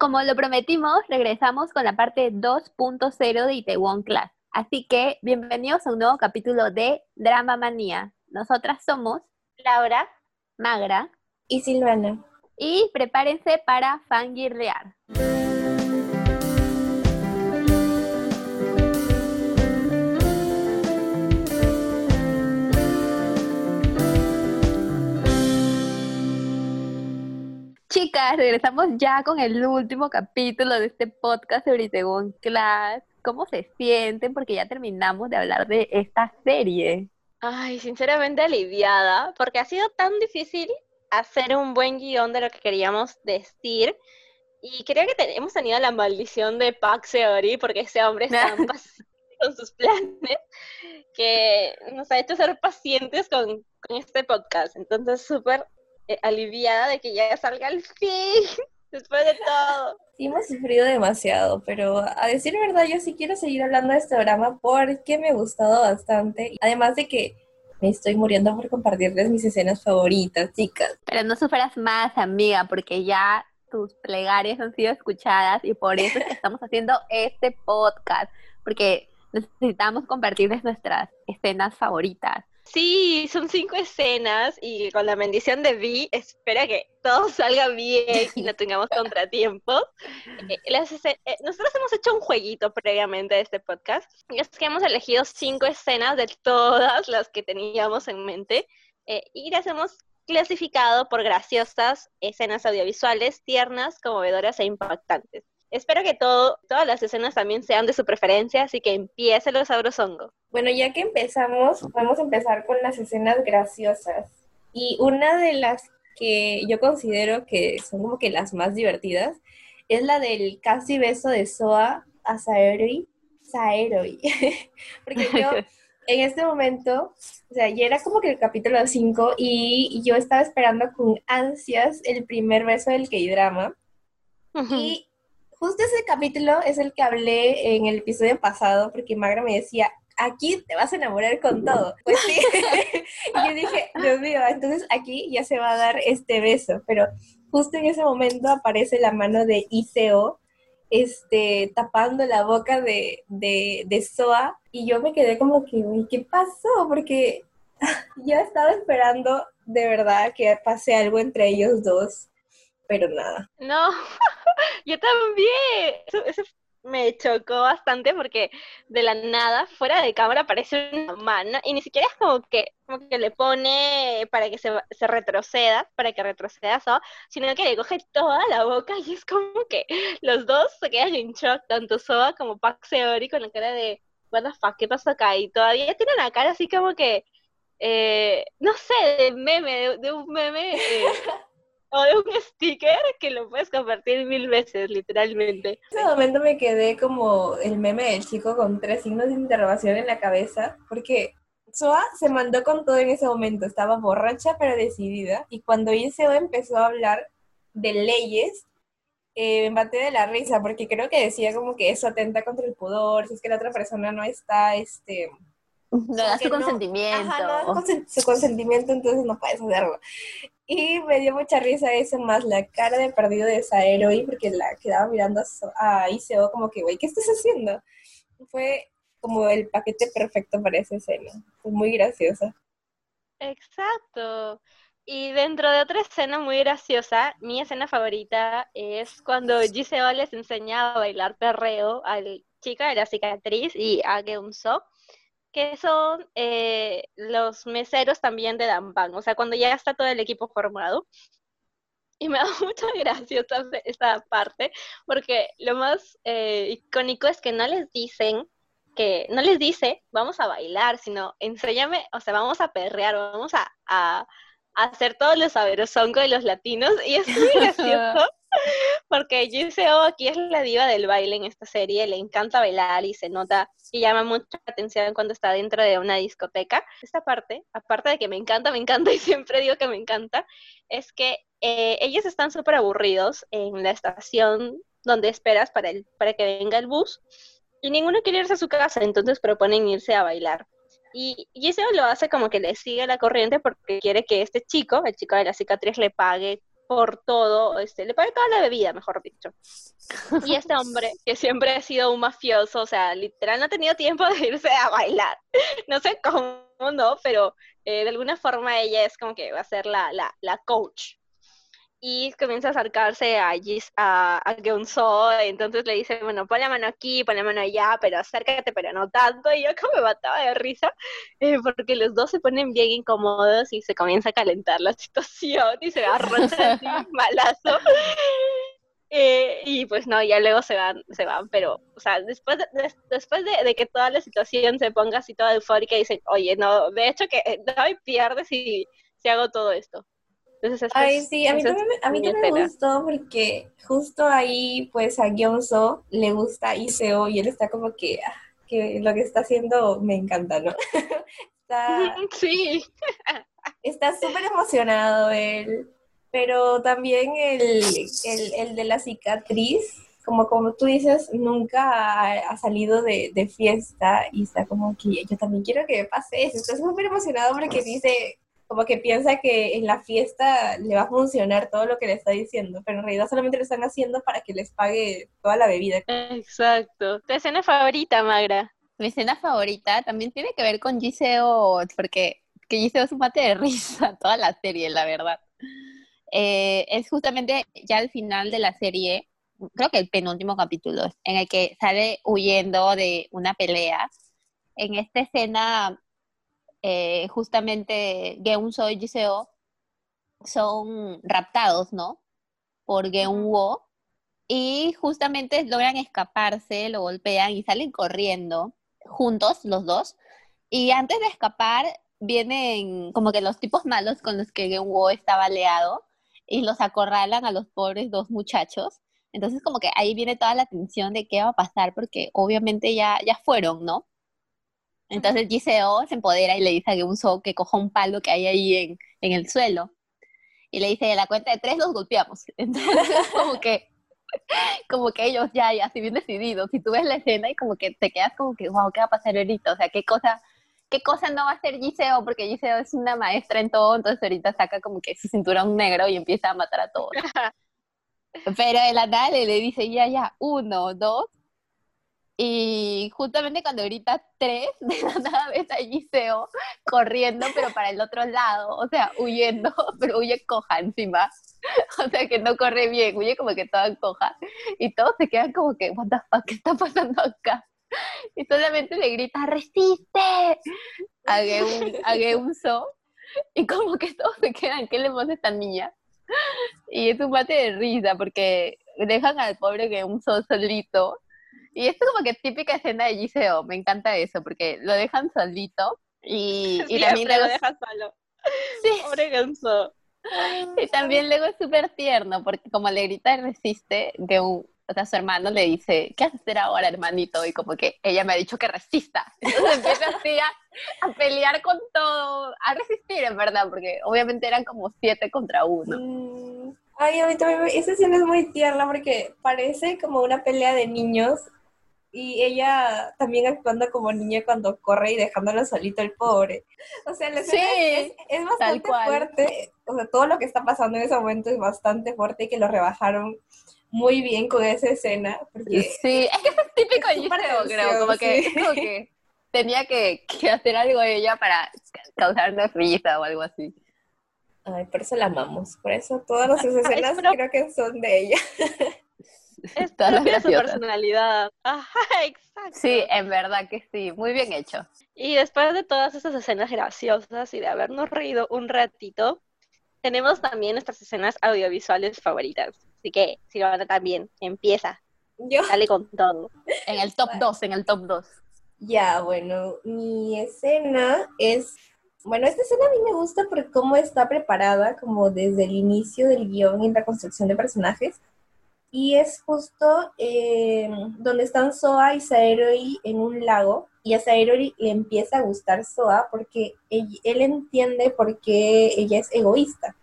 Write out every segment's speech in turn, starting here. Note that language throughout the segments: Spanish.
Como lo prometimos, regresamos con la parte 2.0 de Itaewon Class. Así que bienvenidos a un nuevo capítulo de Drama Manía. Nosotras somos Laura, Magra y Silvana. Y prepárense para fangirlear. Chicas, regresamos ya con el último capítulo de este podcast sobre Itaewon Class. ¿Cómo se sienten? Porque ya terminamos de hablar de esta serie. Ay, sinceramente aliviada, porque ha sido tan difícil hacer un buen guion de lo que queríamos decir. Y creo que hemos tenido la maldición de Park Seori, porque ese hombre está con sus planes, que nos ha hecho ser pacientes con, con este podcast. Entonces, súper aliviada de que ya salga el fin, después de todo. Sí, hemos sufrido demasiado, pero a decir verdad, yo sí quiero seguir hablando de este drama porque me ha gustado bastante. Además de que me estoy muriendo por compartirles mis escenas favoritas, chicas. Pero no sufras más, amiga, porque ya tus plegarias han sido escuchadas y por eso es que estamos haciendo este podcast, porque necesitamos compartirles nuestras escenas favoritas. Sí, son cinco escenas y con la bendición de Vi, espera que todo salga bien y no tengamos contratiempos. Eh, eh, nosotros hemos hecho un jueguito previamente de este podcast y es que hemos elegido cinco escenas de todas las que teníamos en mente eh, y las hemos clasificado por graciosas escenas audiovisuales, tiernas, conmovedoras e impactantes. Espero que todo, todas las escenas también sean de su preferencia, así que empiece los sabrosongo. Bueno, ya que empezamos, vamos a empezar con las escenas graciosas. Y una de las que yo considero que son como que las más divertidas es la del casi beso de Soa a Saeroi. Saeroi. Porque yo en este momento, o sea, ya era como que el capítulo 5 y yo estaba esperando con ansias el primer beso del K-drama. Y justo ese capítulo es el que hablé en el episodio pasado, porque Magra me decía, aquí te vas a enamorar con todo. Pues sí. y yo dije, Dios mío, entonces aquí ya se va a dar este beso. Pero justo en ese momento aparece la mano de Iseo, este, tapando la boca de, de, de Soa. Y yo me quedé como que, uy, ¿qué pasó? Porque yo estaba esperando de verdad que pase algo entre ellos dos pero nada. No, yo también. Eso, me chocó bastante porque de la nada, fuera de cámara, aparece una mano y ni siquiera es como que, como que le pone para que se, se retroceda, para que retroceda eso, sino que le coge toda la boca y es como que los dos se quedan en shock, tanto Soa como Pac Seori con la cara de, what the fuck, ¿qué pasó acá? Y todavía tiene la cara así como que, eh, no sé, de meme, de, un meme. Eh, o de un sticker que lo puedes compartir mil veces, literalmente. En ese momento me quedé como el meme del chico con tres signos de interrogación en la cabeza, porque Soa se mandó con todo en ese momento, estaba borracha pero decidida, y cuando Iseo empezó a hablar de leyes, eh, me maté de la risa, porque creo que decía como que eso atenta contra el pudor, si es que la otra persona no está, este... No da su consentimiento. Ajá, no da su consentimiento, entonces no puedes hacerlo. Y me dio mucha risa eso, más la cara de perdido de esa héroe, porque la quedaba mirando a, Iseo como que, güey, ¿qué estás haciendo? Fue como el paquete perfecto para esa escena. Fue muy graciosa. Exacto. Y dentro de otra escena muy graciosa, mi escena favorita es cuando Giseo les enseña a bailar perreo al chico de la cicatriz y a Geunso que son eh, los meseros también de Damban, o sea, cuando ya está todo el equipo formado. Y me da mucha gracia esta, parte, porque lo más eh, icónico es que no les dicen que, no les dice, vamos a bailar, sino enséñame, o sea, vamos a perrear, vamos a, a, a hacer todos los saberosongos de los latinos, y es muy gracioso. Porque Giseo aquí es la diva del baile en esta serie, le encanta bailar y se nota y llama mucha atención cuando está dentro de una discoteca. Esta parte, aparte de que me encanta, me encanta y siempre digo que me encanta, es que eh, ellos están súper aburridos en la estación donde esperas para, el, para que venga el bus y ninguno quiere irse a su casa, entonces proponen irse a bailar. Y Giseo lo hace como que le sigue la corriente porque quiere que este chico, el chico de la cicatriz, le pague por todo, este, le paga toda la bebida, mejor dicho. Y este hombre, que siempre ha sido un mafioso, o sea, literal no ha tenido tiempo de irse a bailar. No sé cómo, no, pero eh, de alguna forma ella es como que va a ser la, la, la coach y comienza a acercarse a, Gis, a, a entonces le dice, bueno, pon la mano aquí, pon la mano allá, pero acércate, pero no tanto, y yo como me mataba de risa, eh, porque los dos se ponen bien incómodos y se comienza a calentar la situación y se arrocha así malazo. Eh, y pues no, ya luego se van, se van, pero, o sea, después de, después de, que toda la situación se ponga así toda eufórica, dicen, oye, no, de hecho que no hay pierde si, si hago todo esto. Ay, sí, a mí también, a mí también me gustó porque justo ahí, pues, a Gyonso le gusta Iseo y él está como que, ah, que lo que está haciendo me encanta, ¿no? está, sí. está súper emocionado él, pero también el, el, el, de la cicatriz, como, como tú dices, nunca ha, salido de, de, fiesta y está como que yo también quiero que me pase eso. Está súper emocionado porque dice, como que piensa que en la fiesta le va a funcionar todo lo que le está diciendo, pero en realidad solamente lo están haciendo para que les pague toda la bebida. Exacto. ¿Tu escena favorita, Magra? Mi escena favorita también tiene que ver con Giseo, porque que Giseo es un mate de risa toda la serie, la verdad. Eh, es justamente ya al final de la serie, creo que el penúltimo capítulo, en el que sale huyendo de una pelea. En esta escena eh, justamente Geunso y Jiseo son raptados, ¿no? Por Geunwo y justamente logran escaparse, lo golpean y salen corriendo juntos los dos. Y antes de escapar vienen como que los tipos malos con los que Geunwo estaba aliado y los acorralan a los pobres dos muchachos. Entonces como que ahí viene toda la tensión de qué va a pasar porque obviamente ya, ya fueron, ¿no? Entonces Giseo se empodera y le dice a Geunso que coja un palo que hay ahí en, en el suelo. Y le dice, a la cuenta de tres los golpeamos. Entonces, como que, como que ellos ya, ya, así bien decididos. Si tú ves la escena y como que te quedas como que, wow, ¿qué va a pasar ahorita? O sea, ¿qué cosa, qué cosa no va a hacer Giseo? Porque Giseo es una maestra en todo, entonces ahorita saca como que su cinturón negro y empieza a matar a todos. Pero el Anale le dice, ya, ya, uno, dos, y justamente cuando grita tres, de la nada ves a Giseo corriendo, pero para el otro lado, o sea, huyendo, pero huye coja encima. O sea, que no corre bien, huye como que toda coja. Y todos se quedan como que, what the fuck, ¿qué está pasando acá? Y solamente le grita, resiste, a, Geun, a Geunso. Y como que todos se quedan, ¿qué le pasa a esta niña? Y es un mate de risa porque dejan al pobre Geunso solito y esto es como que típica escena de Giseo, me encanta eso, porque lo dejan solito y, y también luego... lo dejan solo. Sí. Pobre ganso. Y también luego es súper tierno, porque como le grita y resiste, de un, o sea, su hermano le dice, ¿qué haces ahora, hermanito? Y como que ella me ha dicho que resista. Entonces empieza así a, a, pelear con todo, a resistir, en verdad, porque obviamente eran como siete contra uno. Mm. Ay, a mí también, esa escena es muy tierna porque parece como una pelea de niños y ella también actuando como niña cuando corre y dejándolo solito el pobre. O sea, la escena es, bastante fuerte, o sea, todo lo que está pasando en ese momento es bastante fuerte y que lo rebajaron muy bien con esa escena. Porque sí, es que es típico de Giseo, creo, como que, como que tenía que, que, hacer algo ella para causarnos risa o algo así. Ay, por eso la amamos, por eso todas las escenas creo que son de ella. Es propia su personalidad. Ajá, exacto. Sí, en verdad que sí, muy bien hecho. Y después de todas esas escenas graciosas y de habernos reído un ratito, tenemos también nuestras escenas audiovisuales favoritas. Así que, Silvana también, empieza. Yo. Dale con todo. En el top 2, en el top 2. Ya, bueno, mi escena es bueno, esta escena a mí me gusta por cómo está preparada, como desde el inicio del guion y la construcción de personajes. Y es justo eh, donde están Soa y Saeroi en un lago. Y a Saeroi le empieza a gustar Soa porque él, entiende por qué ella es egoísta.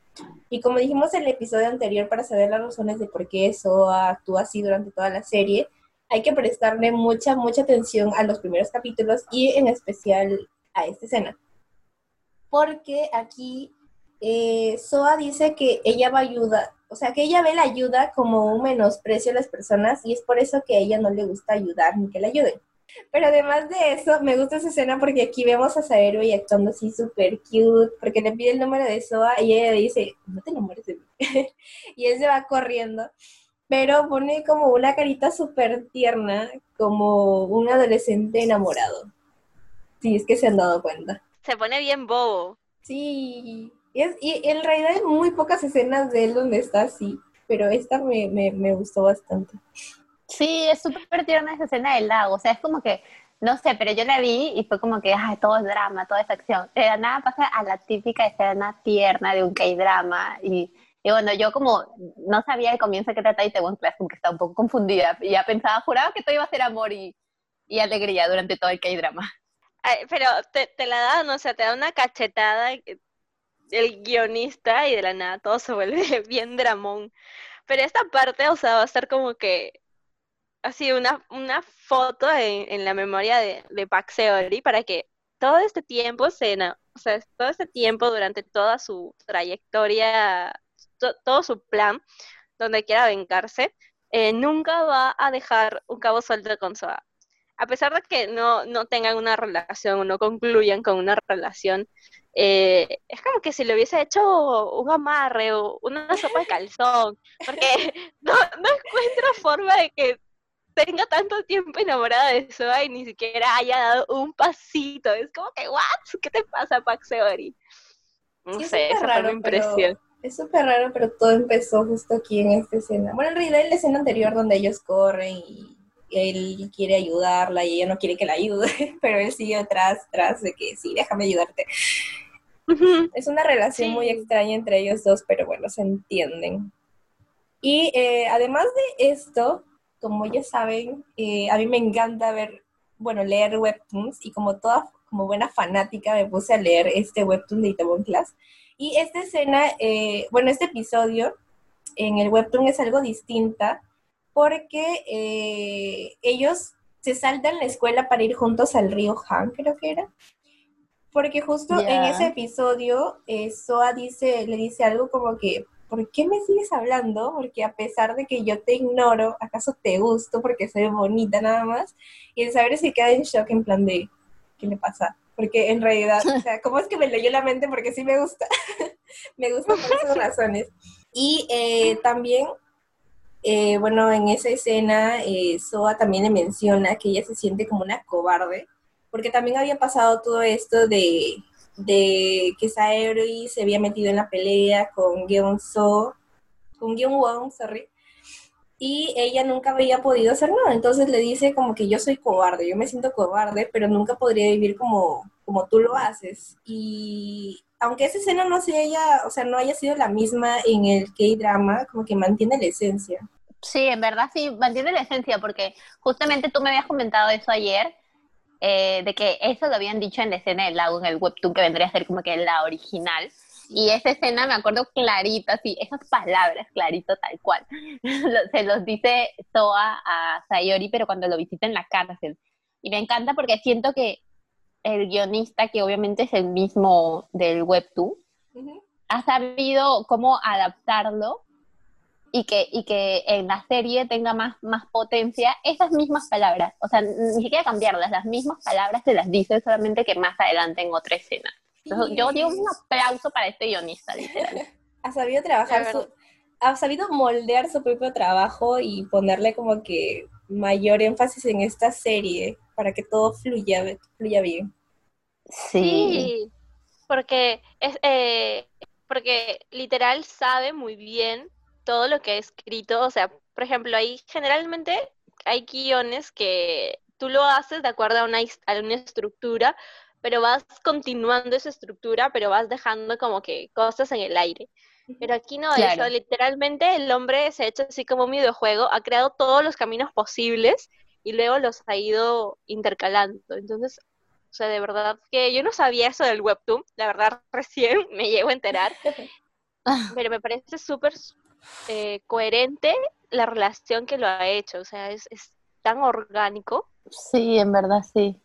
Y como dijimos en el episodio anterior, para saber las razones de por qué Soa actúa así durante toda la serie, hay que prestarle mucha, mucha atención a los primeros capítulos y en especial a esta escena. Porque aquí eh, Soa dice que ella va a ayudar, o sea, que ella ve la ayuda como un menosprecio a las personas y es por eso que a ella no le gusta ayudar ni que la ayuden. Pero además de eso, me gusta esa escena porque aquí vemos a Saero y actuando así súper cute, porque le pide el número de Soa y ella le dice, no te enamores de mí. y él se va corriendo, pero pone como una carita súper tierna, como un adolescente enamorado. Sí, es que se han dado cuenta. Se pone bien bobo. Sí, es, y en realidad hay muy pocas escenas de él donde está así, pero esta me, me, me gustó bastante. Sí, es súper tierna esa escena del lago, o sea, es como que, no sé, pero yo la vi y fue como que, ay, todo es drama, toda es acción. De la nada pasa a la típica escena tierna de un K-drama y, y bueno, yo como no sabía al comienzo qué trata Itaewon Class, como que estaba un poco confundida y ya pensaba, juraba que todo iba a ser amor y, y alegría durante todo el K-drama. Pero te, te la da, no o sea, te da una cachetada el guionista y de la nada todo se vuelve bien dramón. Pero esta parte, o sea, va a ser como que así una, una foto en, la memoria de, de Pac Seori para que todo este tiempo, se, o sea, todo este tiempo durante toda su trayectoria, to- todo su plan, donde quiera vengarse, eh, nunca va a dejar un cabo suelto con Soa. A pesar de que no, no tengan una relación o no concluyan con una relación, eh, es como que si le hubiese hecho un amarre o una sopa de calzón, porque no, no encuentro forma de que tenga tanto tiempo enamorada de Soa y ni siquiera haya dado un pasito. Es como que, ¿what? ¿Qué te pasa, Pax Seori? No Sí, es sé, fue raro, mi pero- impresión. Es súper raro, pero todo empezó justo aquí en esta escena. Bueno, en realidad en la escena anterior donde ellos corren y él quiere ayudarla y ella no quiere que la ayude, pero él sigue atrás, atrás de que sí, déjame ayudarte. Es una relación Sí. muy extraña entre ellos dos, pero bueno, se entienden. Y eh, además de esto, como ya saben, eh, a mí me encanta ver, bueno, leer webtoons y como toda, como buena fanática me puse a leer este webtoon de Itaewon Class. Y esta escena, eh, bueno, este episodio en el webtoon es algo distinta porque eh, ellos se saltan la escuela para ir juntos al río Han, creo que era. Porque justo en Ya. ese episodio, eh, Soa dice, le dice algo como que, ¿por qué me sigues hablando? Porque a pesar de que yo te ignoro, ¿acaso te gusto porque soy bonita nada más? Y el saber se queda en shock en plan de, ¿qué le pasa? Porque en realidad, o sea, ¿cómo es que me leyó la mente? Porque sí me gusta. me gusta por esas razones. Y eh, también, eh, bueno, en esa escena, eh, Soa también le menciona que ella se siente como una cobarde, porque también había pasado todo esto de, de que Saori se había metido en la pelea con Gyeon So, con Gyeon Won, sorry, y ella nunca había podido hacer nada. Entonces le dice como que yo soy cobarde, yo me siento cobarde, pero nunca podría vivir como, como tú lo haces. Y aunque esa escena no se haya, o sea, no haya sido la misma en el K-drama, como que mantiene la esencia. Sí, en verdad sí, mantiene la esencia, porque justamente tú me habías comentado eso ayer, eh, de que eso lo habían dicho en la escena del lago, en el webtoon, que vendría a ser como que la original. Y esa escena me acuerdo clarito, así, esas palabras clarito tal cual. Se los dice Toa a Sayori, pero cuando lo visita en la cárcel. Y me encanta porque siento que el guionista, que obviamente es el mismo del webtoon, ha sabido cómo adaptarlo y que, y que en la serie tenga más, más potencia esas mismas palabras. O sea, ni siquiera cambiarlas, las mismas palabras se las dice, solamente que más adelante en otra escena. Entonces, yo digo un aplauso para este guionista, literal. Ha sabido trabajar su, ha sabido moldear su propio trabajo y ponerle como que mayor énfasis en esta serie para que todo fluya, fluya bien. Sí. Sí, porque es eh, porque literal sabe muy bien todo lo que ha escrito. O sea, por ejemplo, ahí generalmente hay guiones que tú lo haces de acuerdo a una, a una estructura, pero vas continuando esa estructura, pero vas dejando como que cosas en el aire. Pero aquí no, Claro. eso literalmente el hombre se ha hecho así como un videojuego, ha creado todos los caminos posibles y luego los ha ido intercalando. Entonces, o sea, de verdad que yo no sabía eso del webtoon, la verdad recién me llego a enterar, pero me parece súper eh, coherente la relación que lo ha hecho, o sea, es, es tan orgánico. Sí, en verdad sí.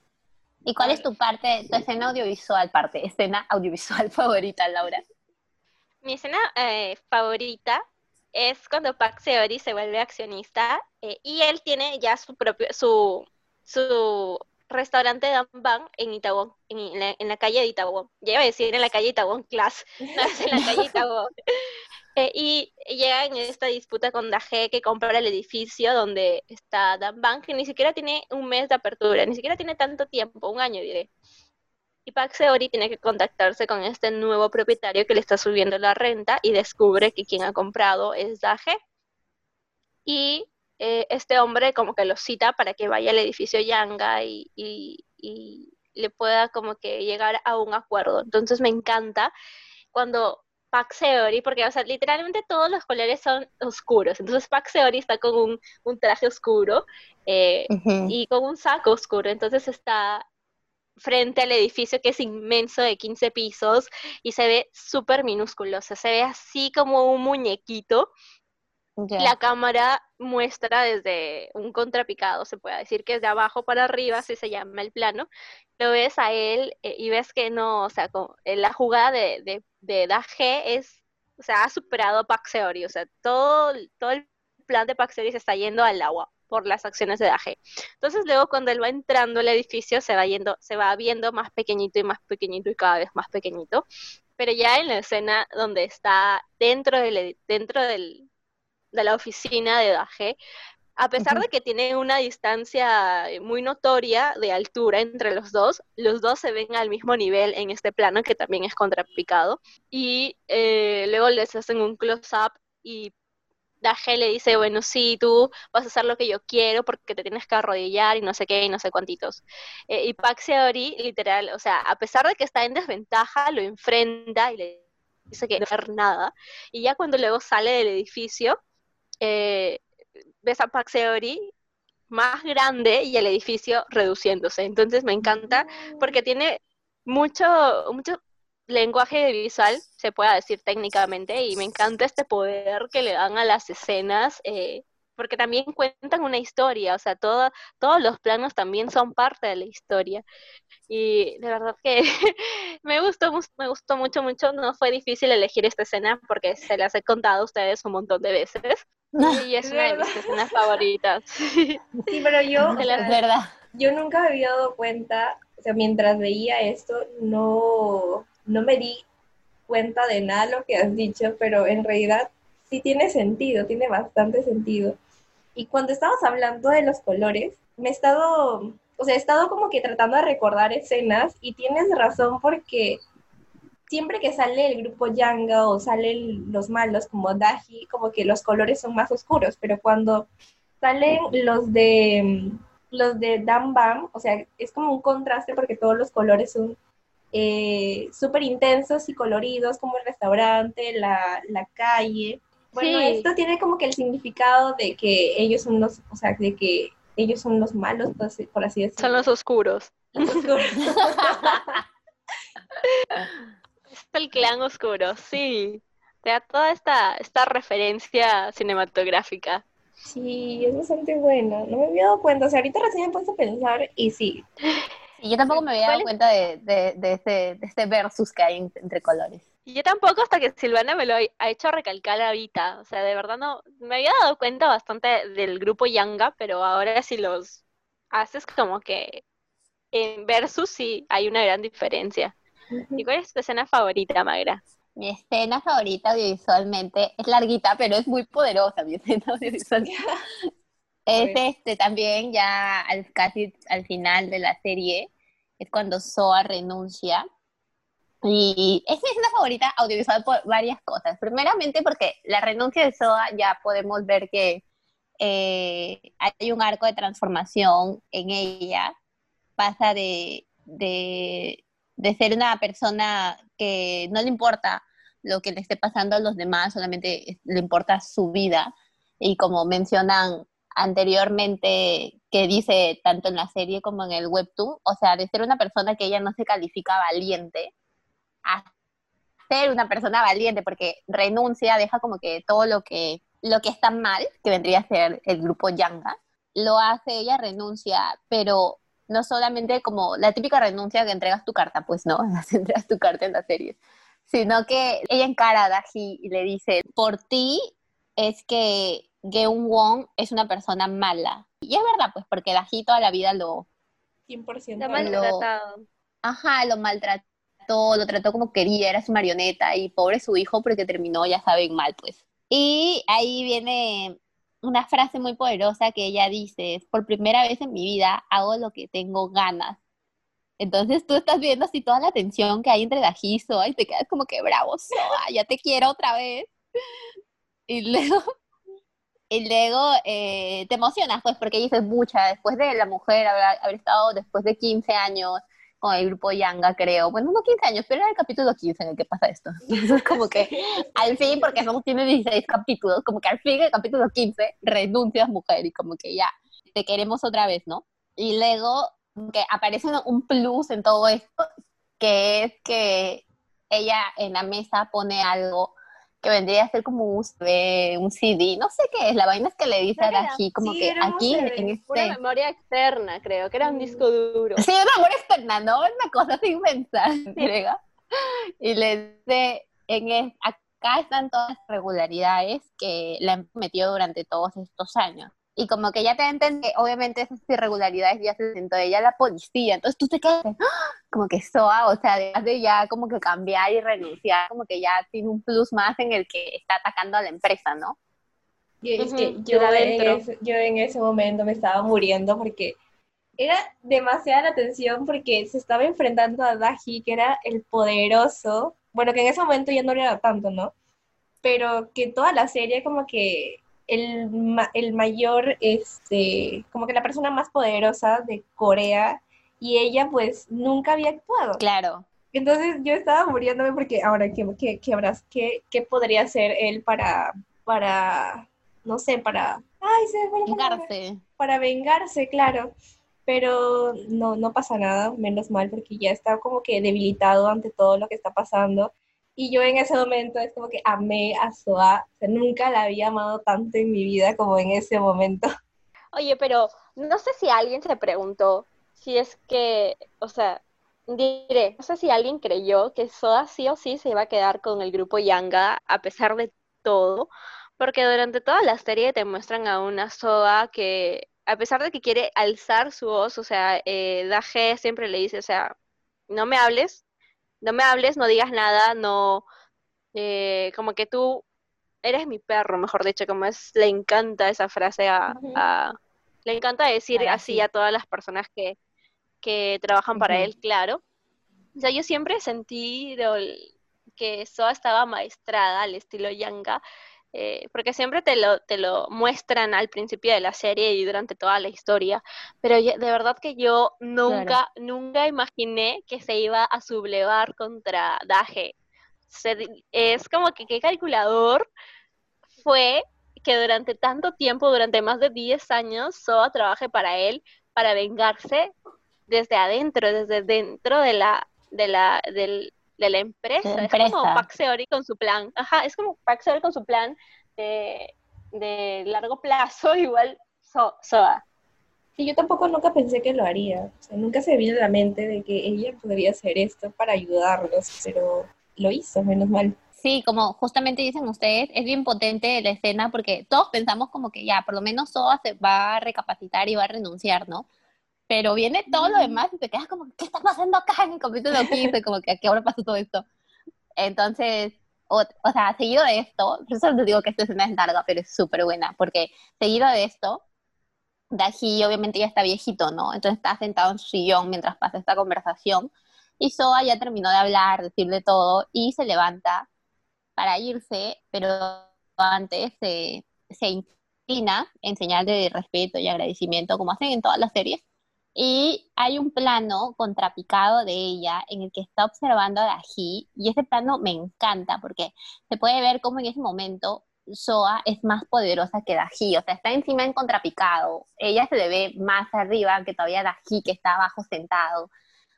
¿Y cuál es tu parte, tu escena audiovisual, parte, escena audiovisual favorita, Laura? Mi escena eh, favorita es cuando Pak Seori se vuelve accionista eh, y él tiene ya su propio, su, su restaurante Bang en en la, en la calle de Itaewon. Ya iba a decir en la calle de Class, no es en la calle de. Eh, y llega en esta disputa con Daje que compra el edificio donde está Bang, que ni siquiera tiene un mes de apertura, ni siquiera tiene tanto tiempo, un año diré. Y Pak Seori tiene que contactarse con este nuevo propietario que le está subiendo la renta y descubre que quien ha comprado es Daje. Y eh, este hombre como que lo cita para que vaya al edificio Yanga y, le pueda como que llegar a un acuerdo. Entonces me encanta cuando Pak Seori, porque o sea, literalmente todos los colores son oscuros. Entonces Pak Seori está con un, traje oscuro eh, y con un saco oscuro. Entonces está frente al edificio que es inmenso de 15 pisos y se ve súper minúsculo, o sea, se ve así como un muñequito la cámara muestra desde un contrapicado, se puede decir que es de abajo para arriba, así se llama el plano. Lo ves a él eh, y ves que no, o sea, eh, la jugada de, de, de Daje es, o sea, ha superado a Paxeori, o sea, todo, todo el plan de Paxeori se está yendo al agua por las acciones de Daje. Entonces luego cuando él va entrando al edificio se va yendo, se va viendo más pequeñito y más pequeñito y cada vez más pequeñito. Pero ya en la escena donde está dentro del, dentro del, de la oficina de Daje, a pesar de que tiene una distancia muy notoria de altura entre los dos, los dos se ven al mismo nivel en este plano que también es contrapicado. Y eh, luego les hacen un close-up y Daje le dice, bueno, sí, tú vas a hacer lo que yo quiero porque te tienes que arrodillar y no sé qué y no sé cuántitos. Eh, y Pax literal, o sea, a pesar de que está en desventaja, lo enfrenta y le dice que no hacer nada. Y ya cuando luego sale del edificio, eh, ves a Paxeori más grande y el edificio reduciéndose. Entonces me encanta porque tiene mucho, mucho lenguaje visual, se puede decir técnicamente, y me encanta este poder que le dan a las escenas, eh, porque también cuentan una historia, o sea, todos los planos también son parte de la historia. Y de verdad que me gustó, me gustó mucho, mucho. No fue difícil elegir esta escena porque se las he contado a ustedes un montón de veces. Y es una de mis escenas favoritas. Sí, pero yo, es verdad. yo nunca me había dado cuenta, o sea, mientras veía esto, no, no me di cuenta de nada lo que has dicho, pero en realidad sí tiene sentido, tiene bastante sentido. Y cuando estabas hablando de los colores, me he estado, o sea, he estado como que tratando de recordar escenas y tienes razón porque siempre que sale el grupo Yanga o salen los malos como Daji, como que los colores son más oscuros, pero cuando salen los de los de Dam Bam, o sea, es como un contraste porque todos los colores son eh, súper intensos y coloridos, como el restaurante, la, la calle. Bueno, esto tiene como que el significado de que ellos son los, o sea, de que ellos son los malos, por así decirlo. Son los oscuros. Los oscuros. el clan oscuro, sí. Te da toda esta, esta referencia cinematográfica. Sí, es bastante buena. No me había dado cuenta. O sea, ahorita recién me he puesto a pensar y sí. Y yo tampoco me había dado cuenta de, de, de, este, de este versus que hay entre colores. Y yo tampoco hasta que Silvana me lo ha hecho recalcar ahorita. O sea, de verdad no, me había dado cuenta bastante del grupo Yanga, pero ahora si los haces como que en versus sí hay una gran diferencia. ¿Y cuál es tu escena favorita, Magra? Mi escena favorita audiovisualmente es larguita, pero es muy poderosa mi escena audiovisual. es este también ya al, casi al final de la serie, es cuando Soa renuncia. Y es mi escena favorita audiovisual por varias cosas. Primeramente porque la renuncia de Soa ya podemos ver que eh, hay un arco de transformación en ella. Pasa de, de de ser una persona que no le importa lo que le esté pasando a los demás, solamente le importa su vida. Y como mencionan anteriormente, que dice tanto en la serie como en el webtoon, o sea, de ser una persona que ella no se califica valiente, a ser una persona valiente, porque renuncia, deja como que todo lo que, lo que está mal, que vendría a ser el grupo Yanga, lo hace ella, renuncia, pero no solamente como la típica renuncia que entregas tu carta, pues no, entregas tu carta en la serie, sino que ella encara a Daji y le dice, por ti es que Geun Won es una persona mala. Y es verdad, pues, porque Daji toda la vida lo... 100%. Lo Lo- maltratado. Ajá, lo maltrató, lo trató como quería, era su marioneta y pobre su hijo porque terminó, ya saben, mal, pues. Y ahí viene una frase muy poderosa que ella dice, es, por primera vez en mi vida hago lo que tengo ganas. Entonces tú estás viendo así toda la tensión que hay entre Daji y Soa y te quedas como que bravo, ya te quiero otra vez. Y luego, y luego eh, te emocionas, pues, porque dices, mucha, después de la mujer haber, haber estado después de 15 años con el grupo Yanga, creo. Bueno, no 15 años, pero era el capítulo 15 en el que pasa esto. Entonces, como que al fin, porque somos, tiene 16 capítulos, como que al fin el capítulo 15 renuncias mujer y como que ya, te queremos otra vez, ¿no? Y luego que aparece un plus en todo esto, que es que ella en la mesa pone algo que vendría a ser como un USB, un CD, no sé qué es, la vaina es que le dice a Creo que era- Daji como sí, que aquí en Una este... memoria externa, creo, que era un disco duro. Sí, un amor externa, ¿no? Una cosa sin pensar. Y le dice, en es- acá están todas las regularidades que le han metido durante todos estos años. Y como que ya te entiende que obviamente esas irregularidades ya se sentó ella la policía. Entonces tú te quedas ¡ah! como que Soa, o sea, además de ya como que cambiar y renunciar, como que ya tiene un plus más en el que está atacando a la empresa, ¿no? Y es Ujú, que de yo en, ese, yo en ese momento me estaba muriendo porque era demasiada la tensión porque se estaba enfrentando a Daji, que era el poderoso, bueno, que en ese momento ya no lo era tanto, ¿no? Pero que toda la serie como que el, el mayor, este, como que la persona más poderosa de Corea y ella pues nunca había actuado. Claro. Entonces yo estaba muriéndome porque ahora, ¿qué, qué, qué, habrás- qué, qué podría hacer él para, para, no sé, para, ay, se me. Vengarse. Para vengarse, claro. Pero no, no pasa nada, menos mal, porque ya está como que debilitado ante todo lo que está pasando. Y yo en ese momento es como que amé a Soa, o sea, nunca la había amado tanto en mi vida como en ese momento. Oye, pero no sé si alguien se preguntó si es que, o sea, diré, no sé si alguien creyó que Soda sí o sí se iba a quedar con el grupo Yanga a pesar de todo, porque durante toda la serie te muestran a una Soda que, a pesar de que quiere alzar su voz, o sea, eh, Daje siempre le dice, o sea, no me hables, no me hables, no digas nada, no, eh, como que tú eres mi perro, mejor dicho, como es, le encanta esa frase a, a- le encanta decir así sí. a todas las personas que, que trabajan para él, claro. O sea, yo siempre sentí que Soa estaba maestrada al estilo Yanga, eh, porque siempre te lo, te lo muestran al principio de la serie y durante toda la historia, pero de verdad que yo nunca, nunca imaginé que se iba a sublevar contra Daje. Se es como que qué calculador fue que durante tanto tiempo, durante más de 10 años, Soa trabaje para él, para vengarse desde adentro, desde dentro de la, de la, del- de la empresa. Es como Seori con su plan. Ajá, es como Pac Seori con su plan de, de largo plazo, igual So- Soa. Y yo tampoco nunca pensé que lo haría. O sea, nunca se me vino a la mente de que ella podría hacer esto para ayudarlos, pero lo hizo, menos mal. Sí, como justamente dicen ustedes, es bien potente la escena porque todos pensamos como que ya, por lo menos Soa se va a recapacitar y va a renunciar, ¿no? Pero viene todo lo demás y te quedas como, ¿qué está pasando acá en el capítulo 15? Como que, ¿a qué hora pasó todo esto? Entonces, o, o sea, seguido de esto, por eso les digo que esta escena es larga, pero es súper buena, porque seguido de esto, Daji obviamente ya está viejito, ¿no? Entonces está sentado en su sillón mientras pasa esta conversación y Soa ya terminó de hablar, decirle todo y se levanta para irse, pero antes se, se inclina en señal de respeto y agradecimiento, como hacen en todas las series. Y hay un plano contrapicado de ella en el que está observando a Daji, y ese plano me encanta porque se puede ver cómo en ese momento Soa es más poderosa que Daji, o sea, está encima en contrapicado. Ella se le ve más arriba que todavía Daji, que está abajo sentado.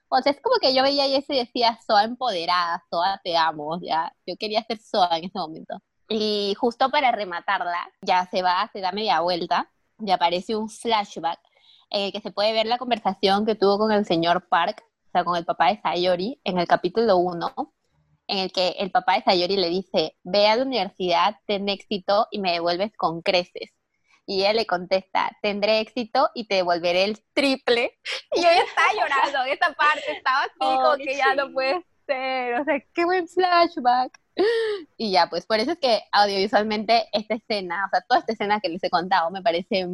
O sea, es como que yo veía y decía, Soa empoderada, Soa te amo, ya. Yo quería ser Soa en ese momento. Y justo para rematarla, ya se va, se da media vuelta y aparece un flashback en el que se puede ver la conversación que tuvo con el señor Park, o sea, con el papá de Sayori, en el capítulo 1, en el que el papá de Sayori le dice, ve a la universidad, ten éxito y me devuelves con creces. Y ella le contesta, tendré éxito y te devolveré el triple. Y yo estaba llorando en esa parte, estaba así como que ya no puede ser, o sea, qué buen flashback. Y ya, pues por eso es que audiovisualmente esta escena, o sea, toda esta escena que les he contado me parece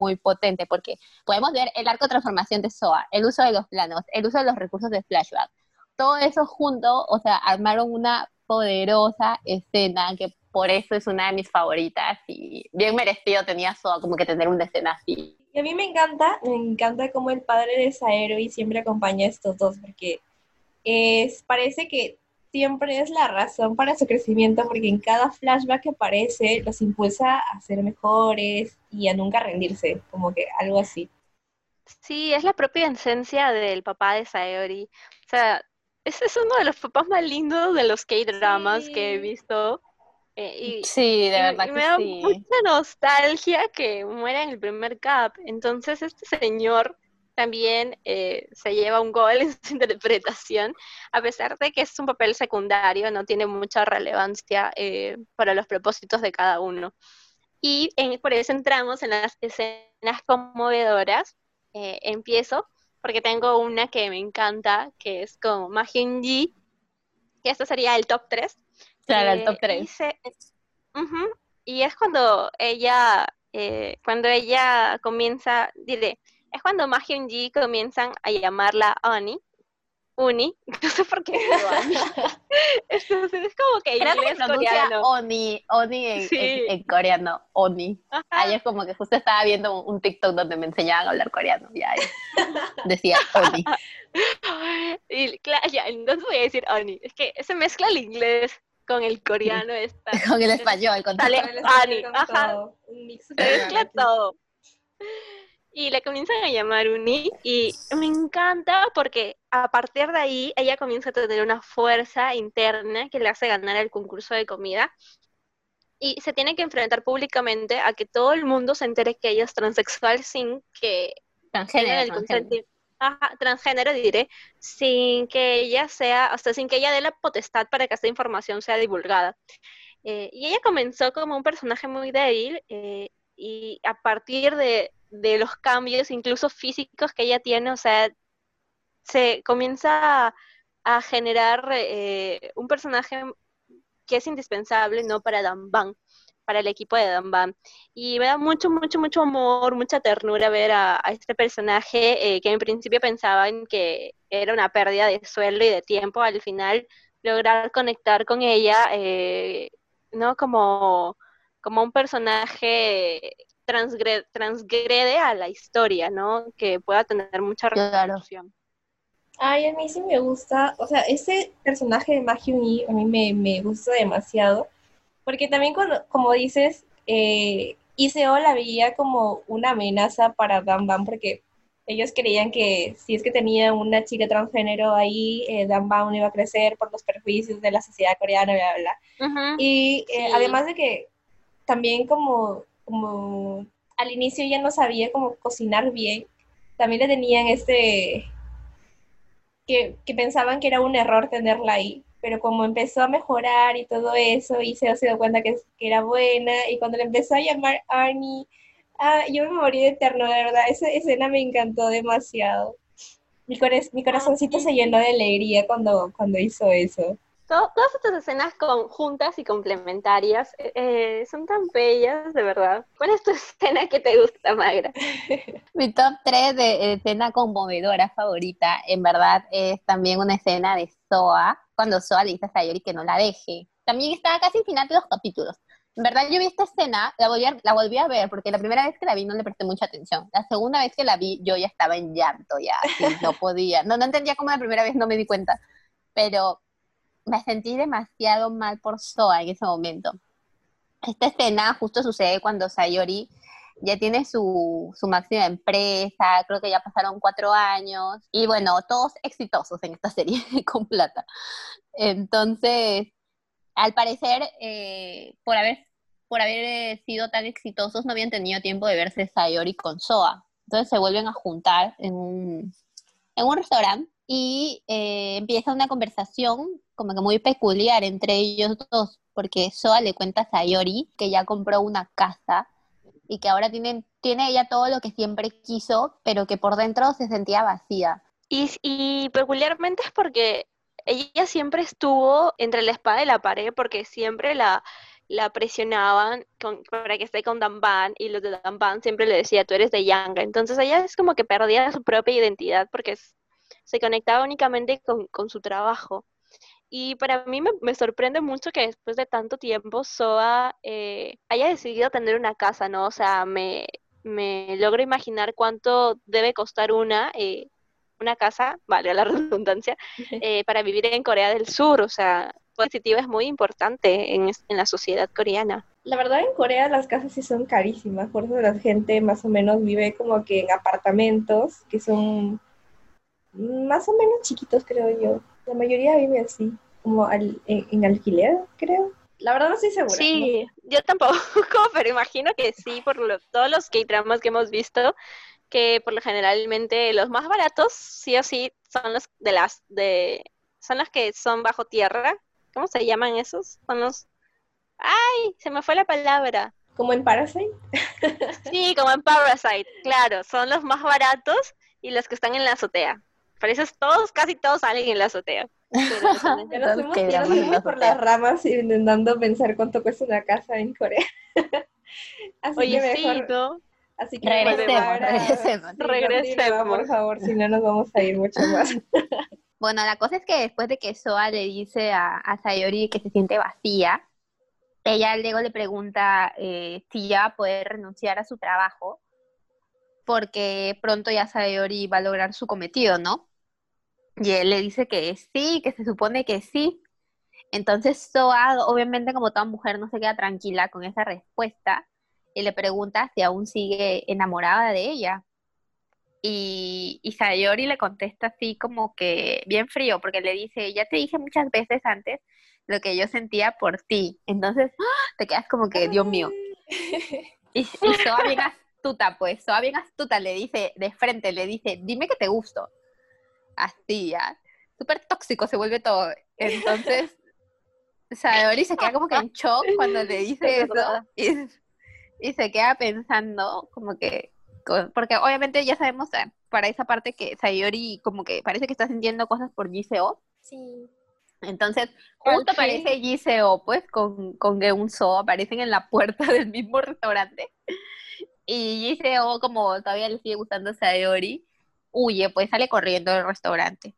muy potente porque podemos ver el arco de transformación de Soa, el uso de los planos, el uso de los recursos de flashback. Todo eso junto, o sea, armaron una poderosa escena que por eso es una de mis favoritas y bien merecido tenía Soa como que tener una escena así. Y a mí me encanta, me encanta como el padre de Saero y siempre acompaña a estos dos porque es, parece que siempre es la razón para su crecimiento porque en cada flashback que aparece los impulsa a ser mejores y a nunca rendirse, como que algo así. Sí, es la propia esencia del papá de Saori. O sea, ese es uno de los papás más lindos de los K-dramas que he visto. Eh, sí, de verdad me da mucha nostalgia que muera en el primer cap. Entonces, este señor también eh, se lleva un gol en su interpretación, a pesar de que es un papel secundario, no tiene mucha relevancia eh, para los propósitos de cada uno. Y por eso entramos en las escenas conmovedoras. empiezo porque tengo una que me encanta, que es con Ma Ji, que esto sería el top 3 Claro, el top 3. y es cuando ella, eh, cuando ella comienza, diré, es cuando Ma Ji comienzan a llamarla Oni, Uni, no sé por qué es como que inglés se coreano. Oni, Oni en, coreano, Oni. Ayer es como que justo estaba viendo un TikTok donde me enseñaban a hablar coreano, ya decía Oni. Y claro, ya, entonces voy a decir Oni. Es que se mezcla el inglés con el coreano está. con el español, con, Dale, Oni. Ajá. Se mezcla todo. Y le comienzan a llamar Uni y me encanta porque a partir de ahí ella comienza a tener una fuerza interna que le hace ganar el concurso de comida y se tiene que enfrentar públicamente a que todo el mundo se entere que ella es transexual sin que transgénero, transgénero. Ajá, transgénero diré, sin que ella sea, hasta sin que ella dé la potestad para que esta información sea divulgada. Eh, y ella comenzó como un personaje muy débil eh, y a partir de, de los cambios, incluso físicos que ella tiene, o sea, se comienza a, generar eh, un personaje que es indispensable, ¿no? Para Damban, para el equipo de Damban. Y me da mucho, mucho, mucho amor, mucha ternura ver a, este personaje eh, que en principio pensaban que era una pérdida de sueldo y de tiempo, al final lograr conectar con ella, eh, ¿no? Como, como un personaje transgrede, a la historia, ¿no? Que pueda tener mucha resolución. Ay, a mí sí me gusta, o sea, ese personaje de Uni a mí me, me, gusta demasiado, porque también cuando, como dices, eh, Iseo la veía como una amenaza para Dan Bam, porque ellos creían que si es que tenía una chica transgénero ahí, eh, Dan Bam iba a crecer por los perjuicios de la sociedad coreana, bla, bla, bla. Y eh, además de que también como como al inicio ya no sabía cómo cocinar bien, también le tenían este, que, pensaban que era un error tenerla ahí, pero como empezó a mejorar y todo eso, y se, se dio cuenta que, era buena, y cuando le empezó a llamar Arnie, ah, yo me morí de eterno, de verdad, esa escena me encantó demasiado. Mi, mi corazoncito se llenó de alegría cuando, cuando hizo eso todas estas escenas conjuntas y complementarias eh, eh, son tan bellas, de verdad. ¿Cuál es tu escena que te gusta, Magra? Mi top 3 de escena conmovedora favorita, en verdad, es también una escena de Soa, cuando Soa le dice a Sayori que no la deje. También estaba casi al final de los capítulos. En verdad, yo vi esta escena, la volví, a, la volví a ver, porque la primera vez que la vi no le presté mucha atención. La segunda vez que la vi, yo ya estaba en llanto, ya, no podía. No, no entendía cómo la primera vez no me di cuenta. Pero me sentí demasiado mal por Soa en ese momento. Esta escena justo sucede cuando Sayori ya tiene su, su máxima empresa, creo que ya pasaron cuatro años, y bueno, todos exitosos en esta serie con plata. Entonces, al parecer, eh, por haber, por haber sido tan exitosos, no habían tenido tiempo de verse Sayori con Soa. Entonces se vuelven a juntar en un, en un restaurante y eh, empieza una conversación como que muy peculiar entre ellos dos, porque Soa le cuenta a Sayori que ya compró una casa y que ahora tiene, tiene ella todo lo que siempre quiso, pero que por dentro se sentía vacía. Y, peculiarmente es porque ella siempre estuvo entre la espada y la pared, porque siempre la, la presionaban para que esté con Damban y los de Damban siempre le decía, tú eres de Yanga. Entonces ella es como que perdía su propia identidad porque se conectaba únicamente con, su trabajo. Y para mí me, sorprende mucho que después de tanto tiempo Soa eh, haya decidido tener una casa, ¿no? O sea, me, me logro imaginar cuánto debe costar una, eh, una casa, vale la redundancia, eh, para vivir en Corea del Sur. O sea, positiva es muy importante en, la sociedad coreana. La verdad en Corea las casas sí son carísimas, por eso la gente más o menos vive como que en apartamentos que son más o menos chiquitos creo yo. La mayoría vive así, como en, alquiler creo. La verdad no estoy segura. Sí, yo tampoco, pero imagino que sí, por todos los K-dramas que hemos visto, que por lo generalmente los más baratos, sí o sí, son los de las de son los que son bajo tierra, ¿Cómo se llaman esos? Son los... ¡Ay! Se me fue la palabra. ¿Como en Parasite? sí, como en Parasite, claro. Son los más baratos y los que están en la azotea. Por todos, casi todos salen en la azotea. ya nos fuimos, por las ramas intentando pensar cuánto cuesta una casa en Corea. Así Oye, que mejor... Así que regresemos, regresemos. regresemos. Por favor, si no nos vamos a ir mucho más. Bueno, la cosa es que después de que Soa le dice a, Sayori que se siente vacía, ella luego le pregunta eh, si ya va a poder renunciar a su trabajo, porque pronto ya Sayori va a lograr su cometido, ¿no? Y él le dice que sí, que se supone que sí. Entonces Soa, obviamente como toda mujer, no se queda tranquila con esa respuesta y le pregunta si aún sigue enamorada de ella. Y, y Sayori le contesta así como que bien frío, porque le dice, ya te dije muchas veces antes lo que yo sentía por ti. Entonces ¡ah! te quedas como que, Dios mío. Y, y Soa bien astuta, pues, Soa bien astuta le dice, de frente, le dice, dime que te gusto. Así, ya. Súper tóxico se vuelve todo. Entonces, Sayori se queda como que en shock cuando le dice eso. Y, y se queda pensando como que porque obviamente ya sabemos eh, para esa parte que Sayori como que parece que está sintiendo cosas por GCO. Sí. Entonces, justo aparece GCO, pues, con, con So, aparecen en la puerta del mismo restaurante. Y GCO, como todavía le sigue gustando Sayori, huye, pues sale corriendo del restaurante.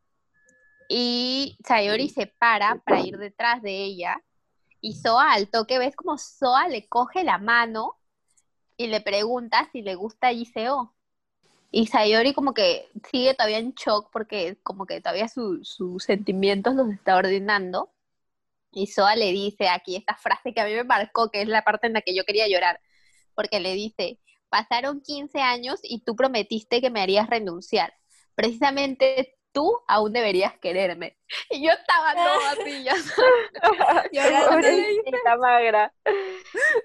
Y Sayori se para para ir detrás de ella. Y Soa al toque, ves como Soa le coge la mano y le pregunta si le gusta Giseo. Y Sayori como que sigue todavía en shock porque como que todavía sus sentimientos los está ordenando. Y Soa le dice aquí esta frase que a mí me marcó, que es la parte en la que yo quería llorar, porque le dice, pasaron 15 años y tú prometiste que me harías renunciar. Precisamente tú aún deberías quererme. Y yo estaba toda así, ya cuando, le magra.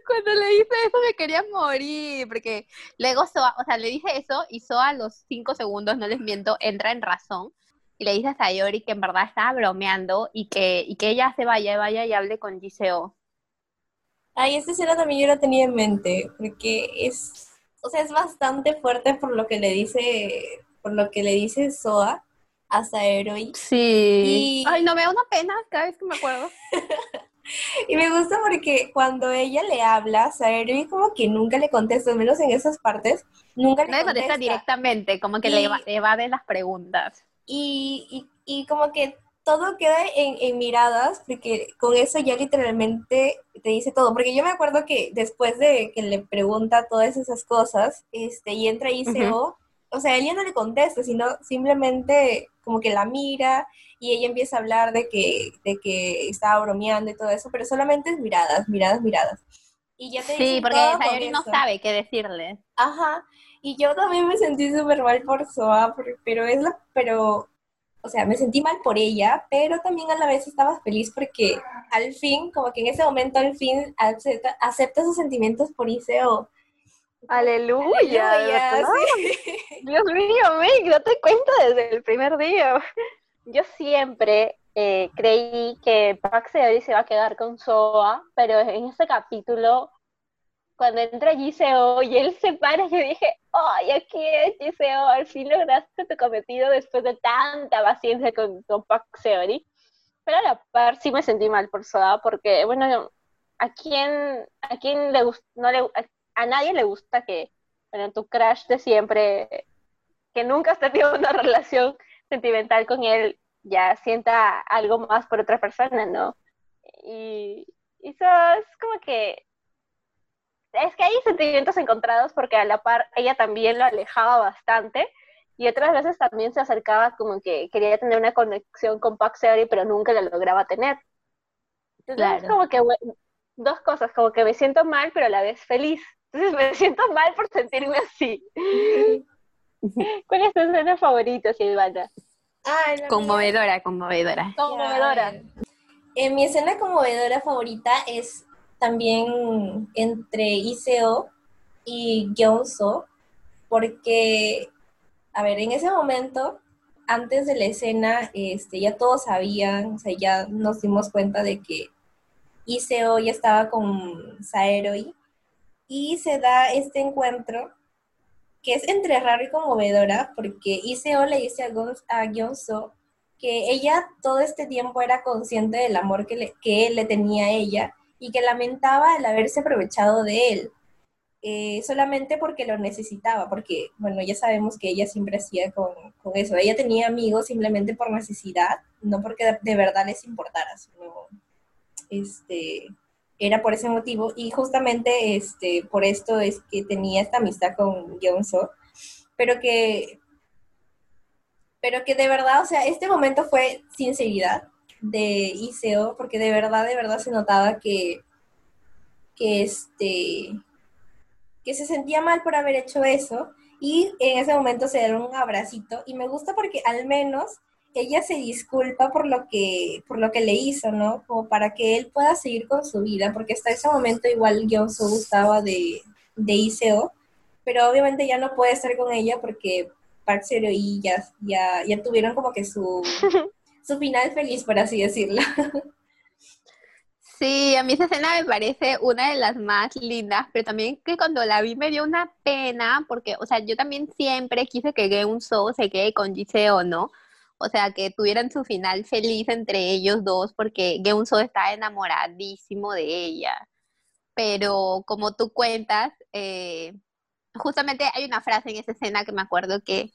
cuando le dice eso me quería morir, porque luego Soa, o sea, le dice eso y Soa a los cinco segundos, no les miento, entra en razón y le dice a Sayori que en verdad estaba bromeando y que, y que ella se vaya, vaya y hable con Giseo. Ay, esta escena también yo la tenía en mente, porque es, o sea, es bastante fuerte por lo que le dice, por lo que le dice Soa, a Saeroi. Sí. Ay, no me da una pena cada vez que me acuerdo. y me gusta porque cuando ella le habla, Saeroi como que nunca le contesta, al menos en esas partes, nunca le, contesta. directamente, como que le evade las preguntas. Y, y, como que todo queda en, en, miradas, porque con eso ya literalmente te dice todo. Porque yo me acuerdo que después de que le pregunta todas esas cosas, este, y entra ICO, o sea, ella no le contesta, sino simplemente como que la mira y ella empieza a hablar de que, de que estaba bromeando y todo eso, pero solamente es miradas, miradas, miradas. Y ya te sí, porque Sayori no sabe qué decirle. Ajá, y yo también me sentí súper mal por Soa, pero es la, pero, o sea, me sentí mal por ella, pero también a la vez estaba feliz porque al fin, como que en ese momento al fin acepta, acepta sus sentimientos por Iseo. Aleluya. Dios mío, Mick, date cuenta desde el primer día. yo siempre eh, creí que Park Seori se iba a quedar con Soa, pero en este capítulo, cuando entra Giseo y él se para, yo dije, ¡ay, aquí es Giseo! Al fin lograste tu cometido después de tanta paciencia con, con Park Seori. Pero a la par sí me sentí mal por Soa, porque, bueno, ¿a quién, a quién le no a, nadie le gusta que, bueno, tu crush de siempre, que nunca has tenido una relación sentimental con él, ya sienta algo más por otra persona, ¿no? Y, eso es como que es que hay sentimientos encontrados porque a la par ella también lo alejaba bastante y otras veces también se acercaba como que quería tener una conexión con Pax pero nunca la lograba tener. Entonces es como que dos cosas, como que me siento mal pero a la vez feliz. Entonces me siento mal por sentirme así. ¿Cuál es tu escena favorita, Silvana? conmovedora, conmovedora. Conmovedora. Eh, mi escena conmovedora favorita es también entre Iseo y Gyonso, porque, a ver, en ese momento, antes de la escena, este, ya todos sabían, o sea, ya nos dimos cuenta de que Iseo ya estaba con Saeroi y se da este encuentro que es entre raro y conmovedora, porque Iseo le dice a, Gyonso que ella todo este tiempo era consciente del amor que, le, que él le tenía a ella y que lamentaba el haberse aprovechado de él, eh, solamente porque lo necesitaba, porque, bueno, ya sabemos que ella siempre hacía con, con, eso, ella tenía amigos simplemente por necesidad, no porque de, verdad les importara, sino, este, era por ese motivo. Y justamente este, por esto es que tenía esta amistad con Gyonso, pero que, pero que de verdad, o sea, este momento fue sinceridad de Iseo, porque de verdad, de verdad se notaba que, que, este, que se sentía mal por haber hecho eso. Y en ese momento se dieron un abracito. Y me gusta porque al menos ella se disculpa por lo que, por lo que le hizo, ¿no? Como para que él pueda seguir con su vida, porque hasta ese momento igual Gyonso gustaba de, de Iseo, pero obviamente ya no puede estar con ella porque Park y ya, ya, ya tuvieron como que su, su final feliz, por así decirlo. Sí, a mí esa escena me parece una de las más lindas, pero también que cuando la vi me dio una pena, porque, o sea, yo también siempre quise que Geun So se quede con Jiseo, ¿no? o sea, que tuvieran su final feliz entre ellos dos, porque Geunso está enamoradísimo de ella. Pero como tú cuentas, eh, justamente hay una frase en esa escena que me acuerdo que,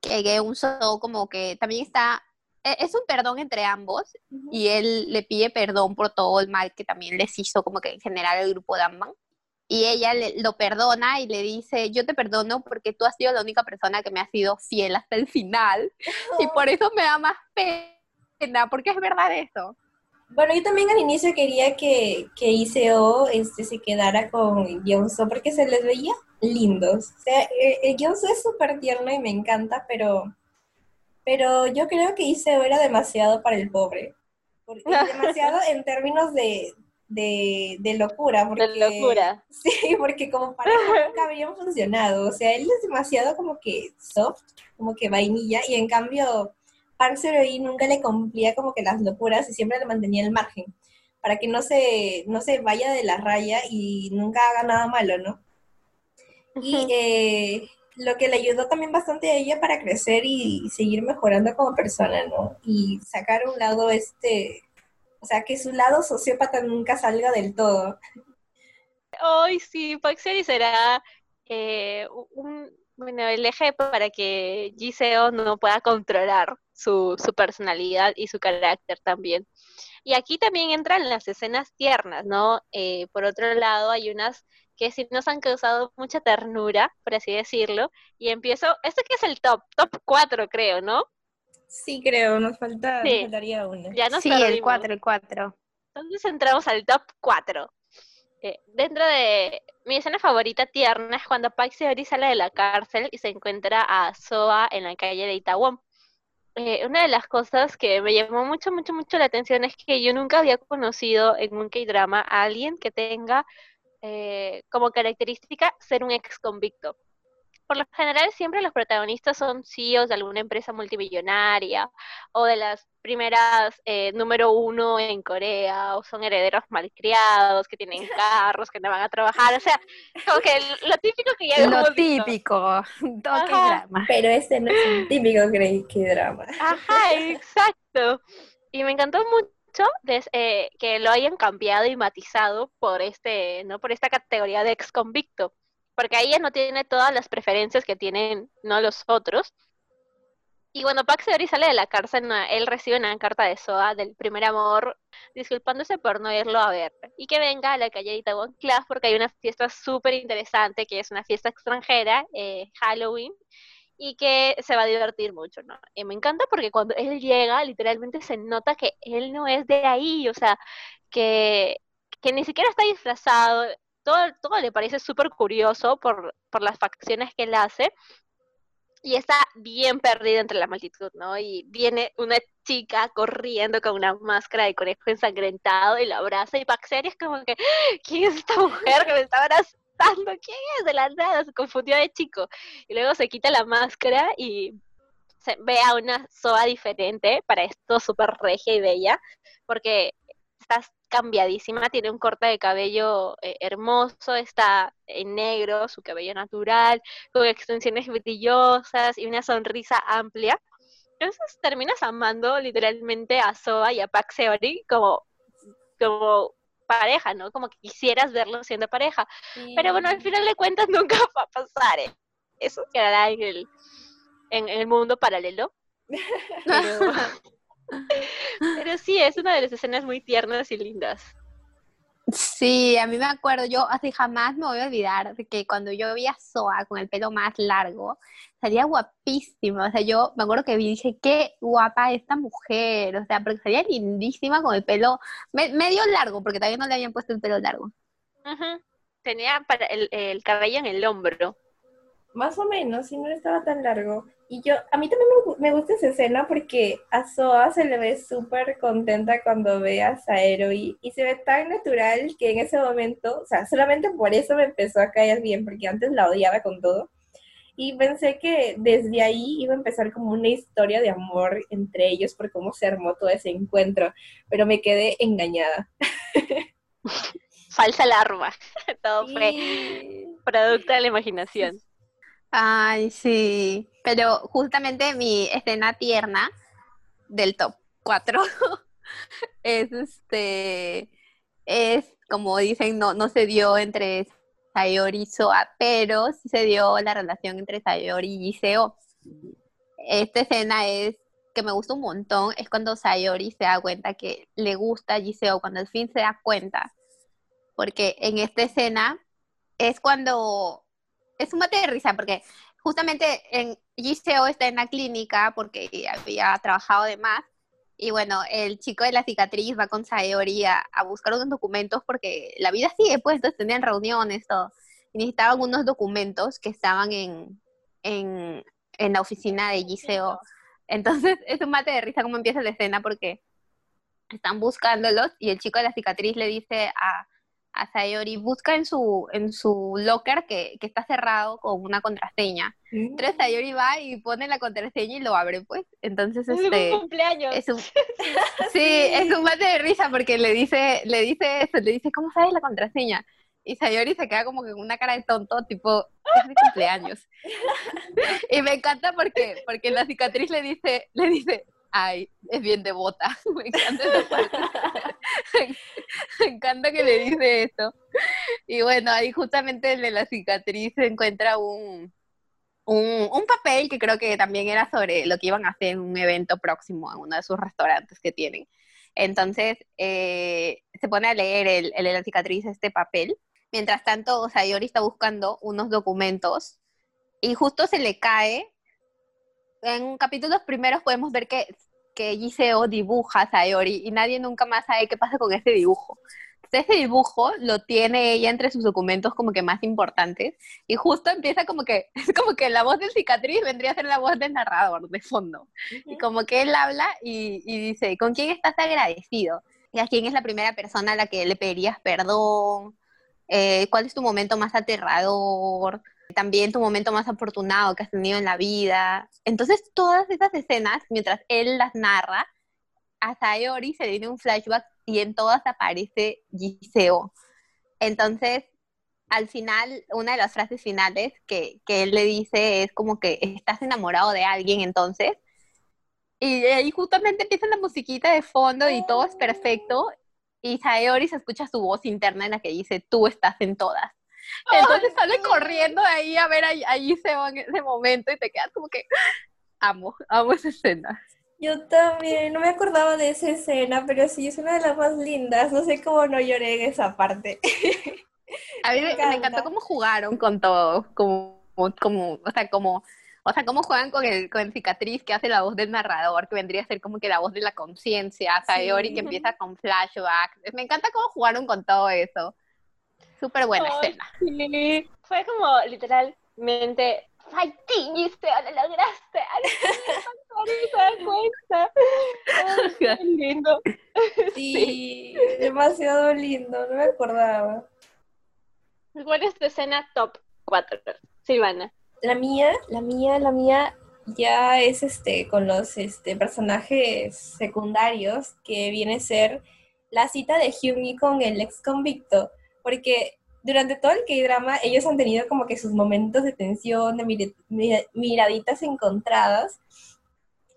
que Geunso como que también está, es un perdón entre ambos, y él le pide perdón por todo el mal que también les hizo como que en general el grupo de y ella lo perdona y le dice, yo te perdono porque tú has sido la única persona que me ha sido fiel hasta el final y por eso me da más pena, porque es verdad eso. Bueno, yo también al inicio quería que, que Iseo este, se quedara con Gyonso porque se les veía lindos. O sea, eh es súper tierno y me encanta, pero, pero yo creo que Iseo era demasiado para el pobre. demasiado en términos de, de, locura. Porque, de locura. Sí, porque como pareja nunca habían funcionado. O sea, él es demasiado como que soft, como que vainilla, y en cambio Park y nunca le cumplía como que las locuras y siempre le mantenía el margen, para que no se, no se vaya de la raya y nunca haga nada malo, ¿no? Y eh, lo que le ayudó también bastante a ella para crecer y seguir mejorando como persona, ¿no? Y sacar un lado este o sea, que su lado sociópata nunca salga del todo. Hoy sí, Paxeri será eh, un, bueno, el eje para que Giseo no pueda controlar su, su, personalidad y su carácter también. Y aquí también entran las escenas tiernas, ¿no? Eh, por otro lado, hay unas que sí nos han causado mucha ternura, por así decirlo, y empiezo, este que es el top, top 4 creo, ¿no? Sí, creo, nos, falta, faltaría uno. Ya sí, el 4, el 4. Entonces entramos al top 4. Eh, dentro de mi escena favorita tierna es cuando Pax Seori sale de la cárcel y se encuentra a Soa en la calle de Itaewon. Eh, una de las cosas que me llamó mucho, mucho, mucho la atención es que yo nunca había conocido en un K-drama a alguien que tenga eh, como característica ser un ex convicto por lo general siempre los protagonistas son CEOs de alguna empresa multimillonaria o de las primeras eh, número uno en Corea o son herederos malcriados que tienen carros que no van a trabajar, o sea, como que lo típico que ya Lo típico, toque drama. Pero este no es un típico que drama. Ajá, exacto. Y me encantó mucho eh, que lo hayan cambiado y matizado por este, ¿no? Por esta categoría de ex convicto porque ahí ella no tiene todas las preferencias que tienen no los otros. Y cuando Pax Seori sale de la cárcel, él recibe una carta de Soa del primer amor, disculpándose por no irlo a ver. Y que venga a la calle de Class porque hay una fiesta súper interesante, que es una fiesta extranjera, eh, Halloween, y que se va a divertir mucho, ¿no? Y me encanta porque cuando él llega, literalmente se nota que él no es de ahí, o sea, que, que ni siquiera está disfrazado, todo, todo le parece súper curioso por, por las facciones que él hace y está bien perdida entre la multitud, ¿no? Y viene una chica corriendo con una máscara de conejo ensangrentado y la abraza y Paxeri es como que, ¿quién es esta mujer que me está abrazando? ¿Quién es? De la nada, se confundió de chico. Y luego se quita la máscara y ve a una Soa diferente, para esto súper regia y bella, porque estás cambiadísima, tiene un corte de cabello eh, hermoso, está en negro, su cabello natural, con extensiones brillosas y una sonrisa amplia. Entonces terminas amando literalmente a Soa y a Pax Seori como, como pareja, ¿no? Como que quisieras verlo siendo pareja. Pero bueno, al final de cuentas nunca va a pasar. ¿eh? Eso quedará en el, en, el mundo paralelo. Pero sí, es una de las escenas muy tiernas y lindas. Sí, a mí me acuerdo, yo así jamás me voy a olvidar de que cuando yo vi a Soa con el pelo más largo, salía guapísima, o sea, yo me acuerdo que vi y dije, qué guapa esta mujer, o sea, porque salía lindísima con el pelo medio largo, porque todavía no le habían puesto el pelo largo. Tenía para el, el cabello en el hombro. Más o menos, si no estaba tan largo. Y yo, a mí también me, gusta esa escena porque a Soa se le ve súper contenta cuando ve a Saero y, se ve tan natural que en ese momento, o sea, solamente por eso me empezó a caer bien, porque antes la odiaba con todo. Y pensé que desde ahí iba a empezar como una historia de amor entre ellos por cómo se armó todo ese encuentro, pero me quedé engañada. Falsa alarma. Todo fue producto de la imaginación. Ay, sí. Pero justamente mi escena tierna del top 4 es este es como dicen, no, no se dio entre Sayori y Soa, pero sí se dio la relación entre Sayori y Giseo. Esta escena es que me gusta un montón, es cuando Sayori se da cuenta que le gusta a Giseo, cuando al fin se da cuenta. Porque en esta escena es cuando es un mate de risa porque justamente en Giseo está en la clínica porque había trabajado de más y bueno, el chico de la cicatriz va con Saori a, buscar unos documentos porque la vida sigue, pues, entonces tenían reuniones, todo. Y necesitaban unos documentos que estaban en, en, en la oficina de Giseo. Entonces es un mate de risa como empieza la escena porque están buscándolos y el chico de la cicatriz le dice a, a Sayori, busca en su, en su locker que, está cerrado con una contraseña. Entonces Sayori va y pone la contraseña y lo abre, pues. Entonces, este... cumpleaños. Es un, sí, es un mate de risa porque le dice, le dice eso, le dice, ¿cómo sabes la contraseña? Y Sayori se queda como con una cara de tonto, tipo, es mi cumpleaños. y me encanta porque, porque la cicatriz le dice, le dice, ay, es bien devota. Me encanta Me encanta que le dice eso. Y bueno, ahí justamente en la cicatriz se encuentra un, un, papel que creo que también era sobre lo que iban a hacer en un evento próximo en uno de sus restaurantes que tienen. Entonces eh, se pone a leer el, el, la cicatriz este papel. Mientras tanto, Sayori está buscando unos documentos y justo se le cae en capítulos primeros podemos ver que, que Giseo dibuja a Sayori y nadie nunca más sabe qué pasa con ese dibujo. Entonces ese dibujo lo tiene ella entre sus documentos como que más importantes y justo empieza como que, es como que la voz del cicatriz vendría a ser la voz del narrador de fondo. Y como que él habla y, y dice, ¿con quién estás agradecido? ¿Y a quién es la primera persona a la que le pedirías perdón? Eh, ¿Cuál es tu momento más aterrador? También tu momento más afortunado que has tenido en la vida. Entonces, todas esas escenas, mientras él las narra, a Sayori se le viene un flashback y en todas aparece Giseo. Entonces, al final, una de las frases finales que, que, él le dice es como que estás enamorado de alguien entonces. Y ahí justamente empieza la musiquita de fondo y todo es perfecto. Y Sayori se escucha su voz interna en la que dice, tú estás en todas. Entonces sale corriendo de ahí a ver a, a Giseo en ese momento y te quedas como que, amo, amo esa escena. Yo también, no me acordaba de esa escena, pero sí, es una de las más lindas. No sé cómo no lloré en esa parte. A mí me, me encantó cómo jugaron con todo, como, como, o sea, como, o sea, cómo juegan con el, con el cicatriz que hace la voz del narrador, que vendría a ser como que la voz de la conciencia, Sayori sí. que empieza con flashbacks. Me encanta cómo jugaron con todo eso. Súper buena oh, escena. Sí. Fue como literalmente Fighting, Gisela, lo lograste. cuenta. qué lindo. Sí, sí, demasiado lindo, no me acordaba. ¿Cuál es tu escena top 4, Silvana? La mía, la mía, la mía ya es este con los este, personajes secundarios que viene a ser la cita de Hyumi con el ex convicto, porque durante todo el K-drama ellos han tenido como que sus momentos de tensión, de mir mir miraditas encontradas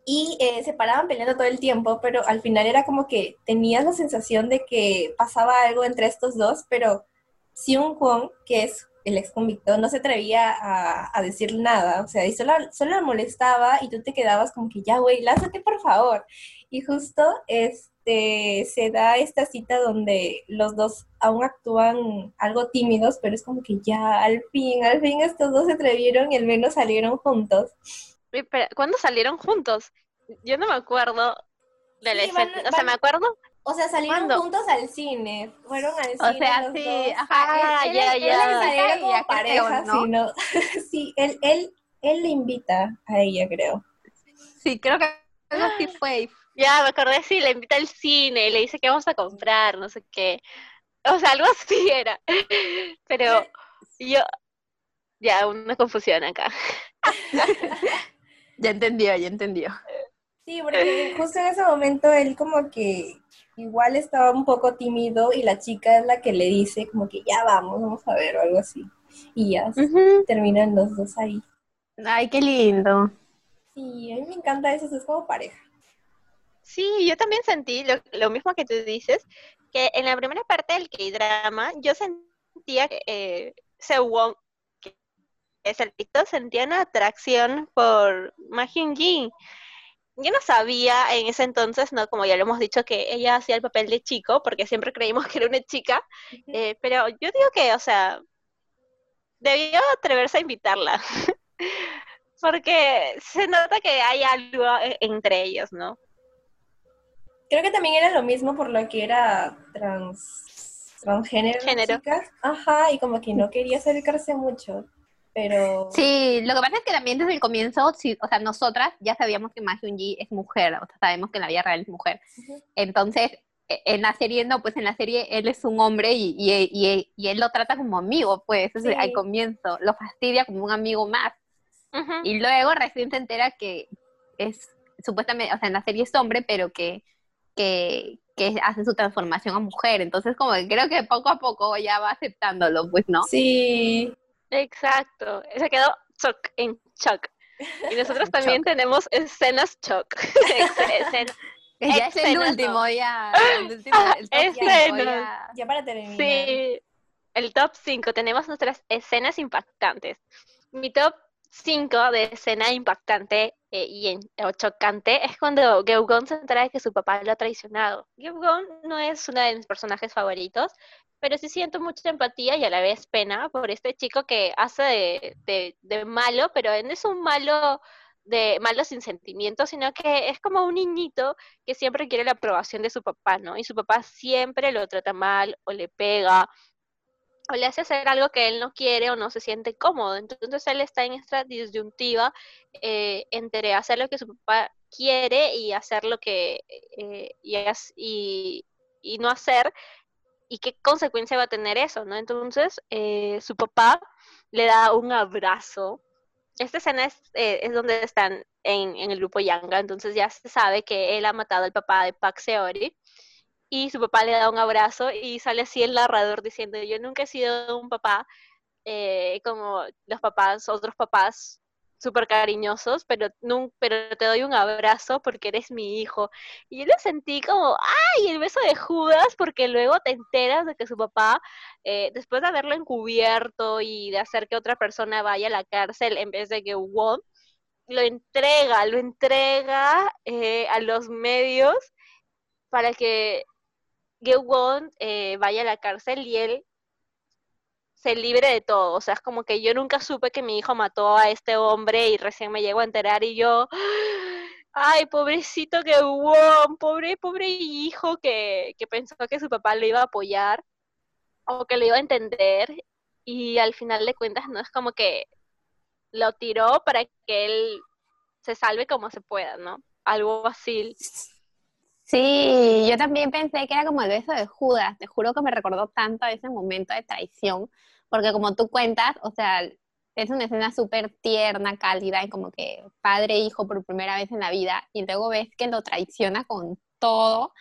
y eh, se paraban peleando todo el tiempo, pero al final era como que tenías la sensación de que pasaba algo entre estos dos, pero Seung Kwon, que es el ex convicto, no se atrevía a, a decir nada, o sea, y solo, solo molestaba y tú te quedabas como que ya, güey, lázate por favor. Y justo este, se da esta cita donde los dos aún actúan algo tímidos, pero es como que ya, al fin, al fin estos dos se atrevieron y al menos salieron juntos. Pero, ¿Cuándo salieron juntos? Yo no me acuerdo de la Sí, van- o sea, me acuerdo. O sea, salieron ¿Cuándo? juntos al cine, fueron al O cine sea, los sí, dos. ajá, Ah, él- ya, él- ya. salieron como creo, pareja, ¿no? sí, él, él, él le invita a ella, creo. Sí, creo que algo así fue. Ya, me acordé, sí, le invita al cine, le dice que vamos a comprar, no sé qué. O sea, algo así era. Pero yo. Ya, una confusión acá. Ya entendió, ya entendió. Sí, porque justo en ese momento él como que igual estaba un poco tímido y la chica es la que le dice como que ya vamos, vamos a ver o algo así. Y ya terminan los dos ahí. Ay, qué lindo. Sí, a mí me encanta eso, es como pareja. Sí, yo también sentí lo, lo mismo que tú dices, que en la primera parte del K-drama yo sentía que eh, Sewon, que es el TikTok, sentía una atracción por Ma Hyun-jin. Yo no sabía en ese entonces, ¿no? Como ya lo hemos dicho, que ella hacía el papel de chico, porque siempre creímos que era una chica, eh, pero yo digo que, o sea, debió atreverse a invitarla. Porque se nota que hay algo eh, entre ellos, ¿no? Creo que también era lo mismo por lo que era trans, transgénero. Género. Ajá, y como que no quería acercarse mucho. Pero Sí, lo que pasa es que también desde el comienzo, sí, o sea, nosotras ya sabíamos que Ma Hyun-ji es mujer, o sea, sabemos que en la vida real es mujer. Entonces, e- en la serie no, pues en la serie él es un hombre y, y, y- y él lo trata como amigo, pues, Sí. al comienzo, lo fastidia como un amigo más. Y luego recién se entera que es, supuestamente, o sea, en la serie es hombre, pero que, que, que hace su transformación a mujer. Entonces, como que creo que poco a poco ya va aceptándolo, pues, ¿no? sí, Exacto, se quedó shock, en shock. Y nosotros también shock. tenemos escenas shock. Ya es el último, ya. El último, el top ya. ya para terminar. Sí, el top 5. Tenemos nuestras escenas impactantes. Mi top 5 de escena impactante eh, y en- chocante es cuando Geugon se entera de que su papá lo ha traicionado. Geugon no es uno de mis personajes favoritos, pero sí siento mucha empatía y a la vez pena por este chico que hace de, de- malo, pero no es un malo de malo sin sentimientos, sino que es como un niñito que siempre quiere la aprobación de su papá, ¿no? Y su papá siempre lo trata mal o le pega o le hace hacer algo que él no quiere o no se siente cómodo. Entonces él está en esta disyuntiva eh, entre hacer lo que su papá quiere y hacer lo que eh, y, no hacer y qué consecuencia va a tener eso, ¿no? Entonces eh, su papá le da un abrazo. Esta escena es, eh, es donde están en, en, el grupo Yanga, entonces ya se sabe que él ha matado al papá de Pak Seori y su papá le da un abrazo y sale así el narrador diciendo, yo nunca he sido un papá eh, como los papás, otros papás súper cariñosos, pero, no, pero te doy un abrazo porque eres mi hijo. Y yo lo sentí como, ¡ay! El beso de Judas, porque luego te enteras de que su papá, eh, después de haberlo encubierto y de hacer que otra persona vaya a la cárcel en vez de que Won, lo entrega, lo entrega eh, a los medios para que Gewon eh, vaya a la cárcel y él se libre de todo. O sea, es como que yo nunca supe que mi hijo mató a este hombre y recién me llego a enterar y yo, ay, pobrecito Gewon, pobre, pobre hijo que, que pensó que su papá lo iba a apoyar o que lo iba a entender y al final de cuentas no es como que lo tiró para que él se salve como se pueda, ¿no? Algo así. Sí, yo también pensé que era como el beso de Judas. Te juro que me recordó tanto a ese momento de traición, porque como tú cuentas, o sea, es una escena súper tierna, cálida, y como que padre e hijo por primera vez en la vida, y luego ves que lo traiciona con todo.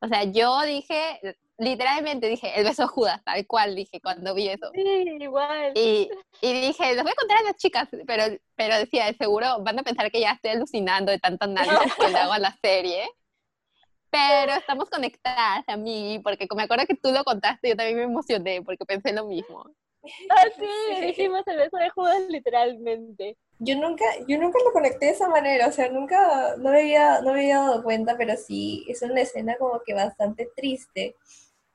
O sea, yo dije, literalmente dije, el beso de Judas, tal cual dije cuando vi eso. Sí, igual. Y, y dije, les voy a contar a las chicas, pero, pero decía, seguro van a pensar que ya estoy alucinando de tanto análisis que le hago a la serie pero estamos conectadas a mí, porque me acuerdo que tú lo contaste, yo también me emocioné, porque pensé lo mismo. Ah, sí, dijimos el beso de Judas literalmente. Yo nunca, yo nunca lo conecté de esa manera, o sea, nunca, no me había, no me había dado cuenta, pero sí, es una escena como que bastante triste,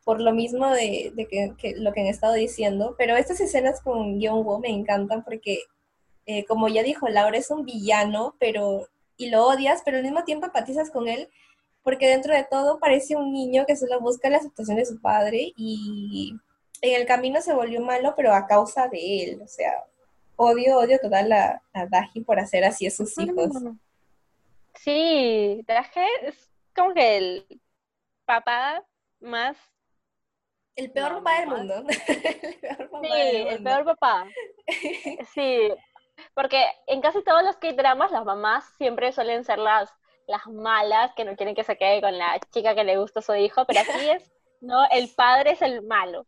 por lo mismo de, de que, que, lo que han estado diciendo, pero estas escenas con Young Woo me encantan porque, eh, como ya dijo Laura, es un villano, pero, y lo odias, pero al mismo tiempo empatizas con él, porque dentro de todo parece un niño que solo busca la aceptación de su padre y en el camino se volvió malo, pero a causa de él, o sea, odio, odio total a, a Daji por hacer así a sus hijos. Sí, Daji es como que el papá más... El peor no, papá del mundo. el peor papá sí, del mundo. el peor papá. Sí, porque en casi todos los K-dramas las mamás siempre suelen ser las las malas que no quieren que se quede con la chica que le gusta a su hijo, pero aquí es, no, el padre es el malo.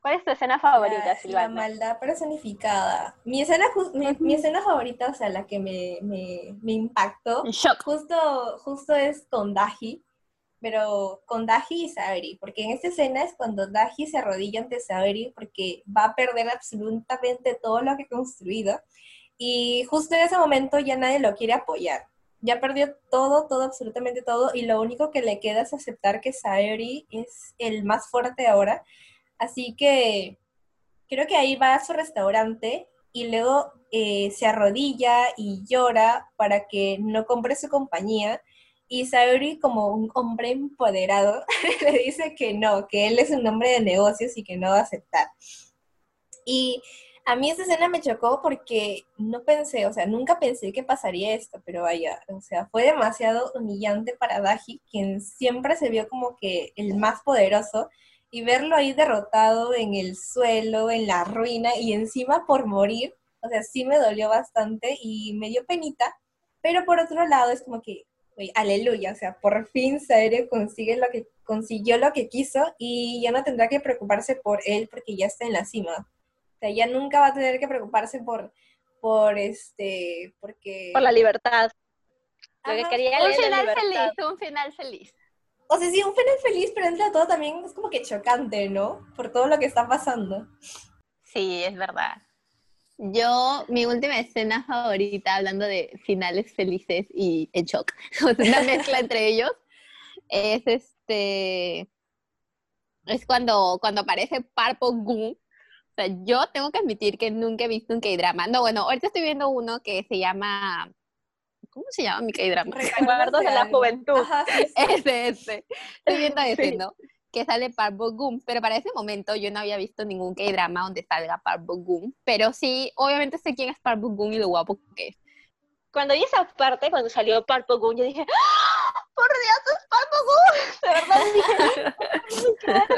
¿Cuál es tu escena favorita, la, Silvana? La maldad personificada. Mi escena, mi, mi, escena favorita, o sea, la que me, me, me impactó, justo, justo es con Daji, pero con Daji y Saori, porque en esta escena es cuando Daji se arrodilla ante Saori porque va a perder absolutamente todo lo que ha construido, y justo en ese momento ya nadie lo quiere apoyar ya perdió todo, todo, absolutamente todo, y lo único que le queda es aceptar que Saori es el más fuerte ahora. Así que creo que ahí va a su restaurante y luego eh, se arrodilla y llora para que no compre su compañía. Y Saori, como un hombre empoderado, le dice que no, que él es un hombre de negocios y que no va a aceptar. Y a mí esta escena me chocó porque no pensé, o sea, nunca pensé que pasaría esto, pero vaya, o sea, fue demasiado humillante para Daji, quien siempre se vio como que el más poderoso, y verlo ahí derrotado en el suelo, en la ruina, y encima por morir, o sea, sí me dolió bastante y me dio penita, pero por otro lado es como que, oye, aleluya, o sea, por fin Saere consigue lo que, consiguió lo que quiso y ya no tendrá que preocuparse por él porque ya está en la cima. Sea, ya nunca va a tener que preocuparse por, por este, porque... Por la libertad. Lo que quería un final feliz, un final feliz. O sea, sí, un final feliz, pero entre todo también es como que chocante, ¿no? Por todo lo que está pasando. Sí, es verdad. Yo, mi última escena favorita, hablando de finales felices y en shock, una mezcla entre ellos, es este, es cuando, cuando aparece Parpo Gun o sea, yo tengo que admitir que nunca he visto un K-drama. No, bueno, ahorita estoy viendo uno que se llama. ¿Cómo se llama mi K-drama? Recuerdos de la juventud. Ajá, sí, sí. Ese, ese. Estoy viendo ese, sí. ¿no? Que sale Park Bo Gum, pero para ese momento yo no había visto ningún K-drama donde salga Park Bo Gum, pero sí, obviamente sé quién es Park Bo Gum y lo guapo que es. Cuando vi esa parte, cuando salió Park Bo Gum, yo dije, ¡Ah! ¡Por Dios, es Park Bo Gum! De verdad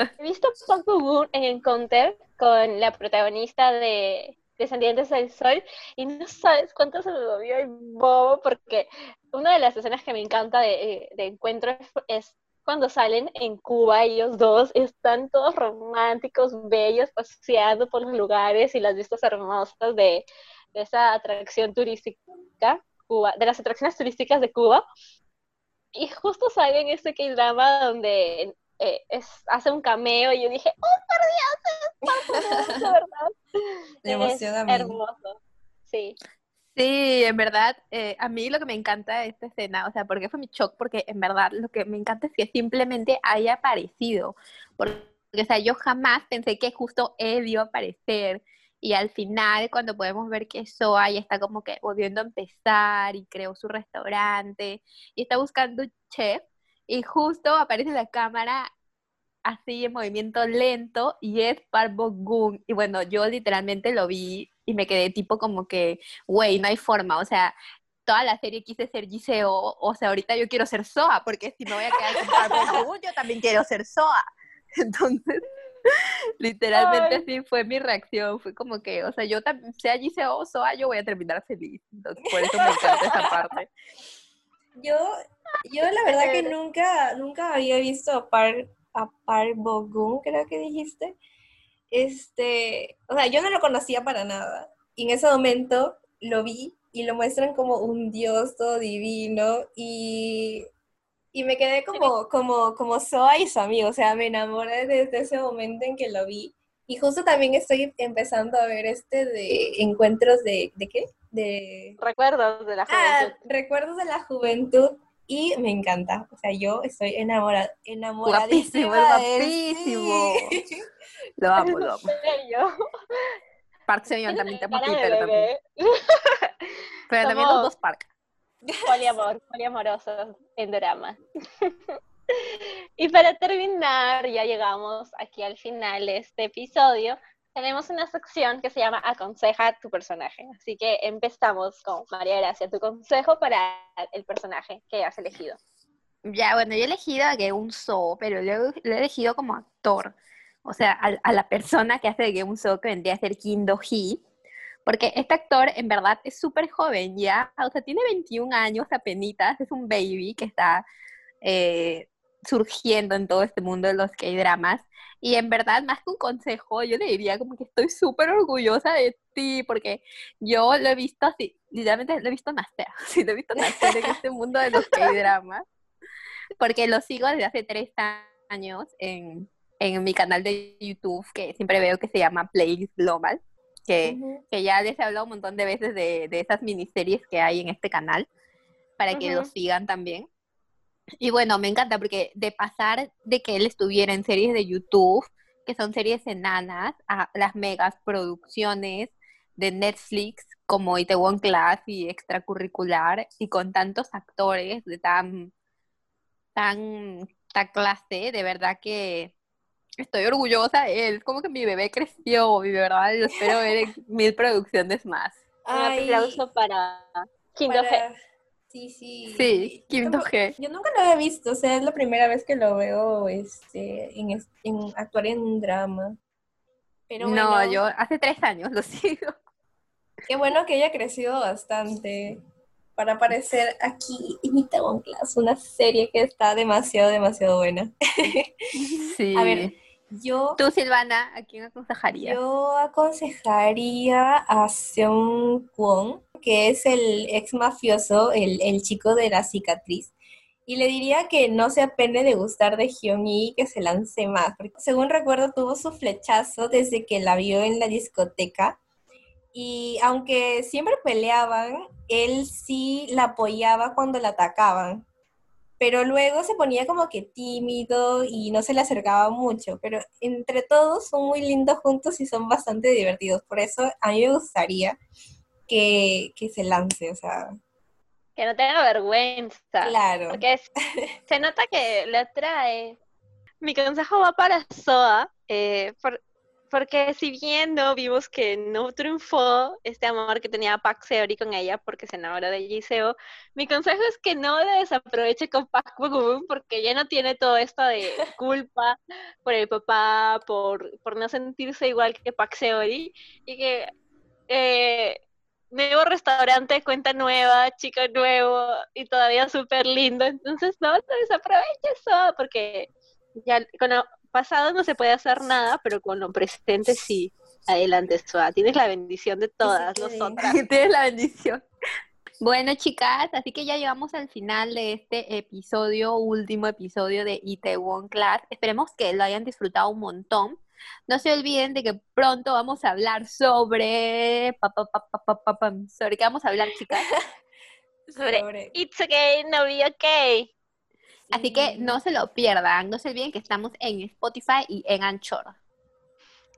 dije, he visto Park Bo Gum en Encounter con la protagonista de Descendientes del Sol y no sabes cuánto se me movió el bobo porque una de las escenas que me encanta de, de encuentro es, cuando salen en Cuba, ellos dos están todos románticos, bellos, paseando por los lugares y las vistas hermosas de, de esa atracción turística, Cuba, de las atracciones turísticas de Cuba. Y justo salen este K-drama donde eh, es, hace un cameo y yo dije, ¡oh, por Dios! Es verdad. Me emociona es hermoso. Sí. Sí, en verdad, eh, a mí lo que me encanta de esta escena, o sea, porque fue mi shock, porque en verdad lo que me encanta es que simplemente haya aparecido, porque, o sea, yo jamás pensé que justo él iba a aparecer, y al final, cuando podemos ver que Soa ya está como que volviendo a empezar y creó su restaurante y está buscando un chef, y justo aparece la cámara así en movimiento lento y es Park Bo Y bueno, yo literalmente lo vi y me quedé tipo como que, güey, no hay forma, o sea, toda la serie quise ser Giseo, o sea, ahorita yo quiero ser Soa, porque si no voy a quedar con Park Bo yo también quiero ser Soa. Entonces, literalmente así fue mi reacción, fue como que, o sea, yo sea Giseo o Soa, yo voy a terminar feliz. Entonces, por eso me encanta esa parte. Yo, yo la verdad que nunca, nunca había visto a Park, a Park Bo creo que dijiste. Este, o sea, yo no lo conocía para nada. Y en ese momento lo vi y lo muestran como un dios todo divino y, y me quedé como, como, como Soa y su amigo, o sea, me enamoré desde ese momento en que lo vi. Y justo también estoy empezando a ver este de encuentros de, ¿de qué? De... Recuerdos de la ah, juventud. Ah, recuerdos de la juventud y me encanta. O sea, yo estoy enamorada, enamoradísima guapísimo, Lo amo, lo amo. Park Seon también te amo Peter también. Pero también los dos Park. Poliamor, poliamorosos en drama. y para terminar, ya llegamos aquí al final de este episodio. Tenemos una sección que se llama Aconseja tu personaje. Así que empezamos con María Gracia, tu consejo para el personaje que has elegido. Ya, bueno, yo he elegido a Geun-so, pero lo, he elegido como actor o sea, a, la persona que hace de Game So, que vendría a ser Kim Do-hee, porque este actor en verdad es súper joven ya, o sea, tiene 21 años apenas, es un baby que está eh, surgiendo en todo este mundo de los K-dramas, y en verdad, más que un consejo, yo le diría como que estoy súper orgullosa de ti, porque yo lo he visto así, literalmente lo he visto nacer, sí, lo he visto nacer en este mundo de los K-dramas, porque lo sigo desde hace tres años en en mi canal de YouTube, que siempre veo que se llama Playlist Global, que, que ya les he hablado un montón de veces de, de, esas miniseries que hay en este canal, para que lo sigan también. Y bueno, me encanta porque de pasar de que él estuviera en series de YouTube, que son series enanas, a las megas producciones de Netflix como Itaewon Class y extracurricular, y con tantos actores de tan, tan, tan clase, de verdad que estoy orgullosa de él. Es como que mi bebé creció y de verdad lo espero ver en mil producciones más. Un aplauso para Kim G. Sí, sí. Sí, Kim Do G. Yo nunca lo había visto, o sea, es la primera vez que lo veo este, en, en actuar en un drama. Pero no, yo hace tres años lo sigo. Qué bueno que haya crecido bastante para aparecer aquí en Itaewon Class, una serie que está demasiado, demasiado buena. Sí. A ver, yo... Tú, Silvana, ¿a quién aconsejarías? Yo aconsejaría a Seung Kwon, que es el ex mafioso, el, el chico de la cicatriz. Y le diría que no se apene de gustar de Hyun y que se lance más. Porque según recuerdo, tuvo su flechazo desde que la vio en la discoteca. Y aunque siempre peleaban, él sí la apoyaba cuando la atacaban pero luego se ponía como que tímido y no se le acercaba mucho, pero entre todos son muy lindos juntos y son bastante divertidos, por eso a mí me gustaría que, se lance, o sea... Que no tenga vergüenza. Claro. Porque se nota que le atrae. Mi consejo va para Soa, eh, porque si bien no vimos que no triunfó este amor que tenía Park Seori con ella porque se enamoró de Jiseo, mi consejo es que no desaproveche con Park Bo porque ya no tiene todo esto de culpa por el papá, por, por no sentirse igual que Park Seori y que eh, nuevo restaurante, cuenta nueva, chico nuevo y todavía súper lindo, entonces no desaproveche eso porque ya con pasado no se puede hacer nada, pero con lo presente sí. Adelante, Suá. Tienes la bendición de todas nosotras. Tienes la bendición. Bueno, chicas, así que ya llegamos al final de este episodio, último episodio de Itaewon Class. Esperemos que lo hayan disfrutado un montón. No se olviden de que pronto vamos a hablar sobre... ¿Sobre qué vamos a hablar, chicas? sobre It's Okay, no be okay. Así que no se lo pierdan, no se olviden que estamos en Spotify y en Anchor.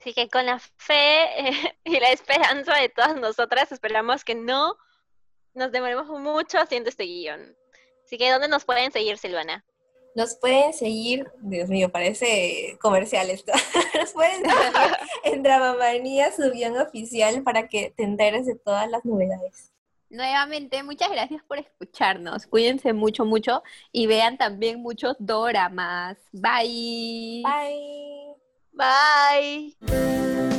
Así que con la fe y la esperanza de todas nosotras, esperamos que no nos demoremos mucho haciendo este guion. Así que, ¿dónde nos pueden seguir, Silvana? Nos pueden seguir, Dios mío, parece comercial esto. nos pueden seguir en Dramamanía, su guion oficial, para que te enteres de todas las novedades. Nuevamente, muchas gracias por escucharnos. Cuídense mucho, mucho y vean también muchos doramas. Bye. Bye. Bye.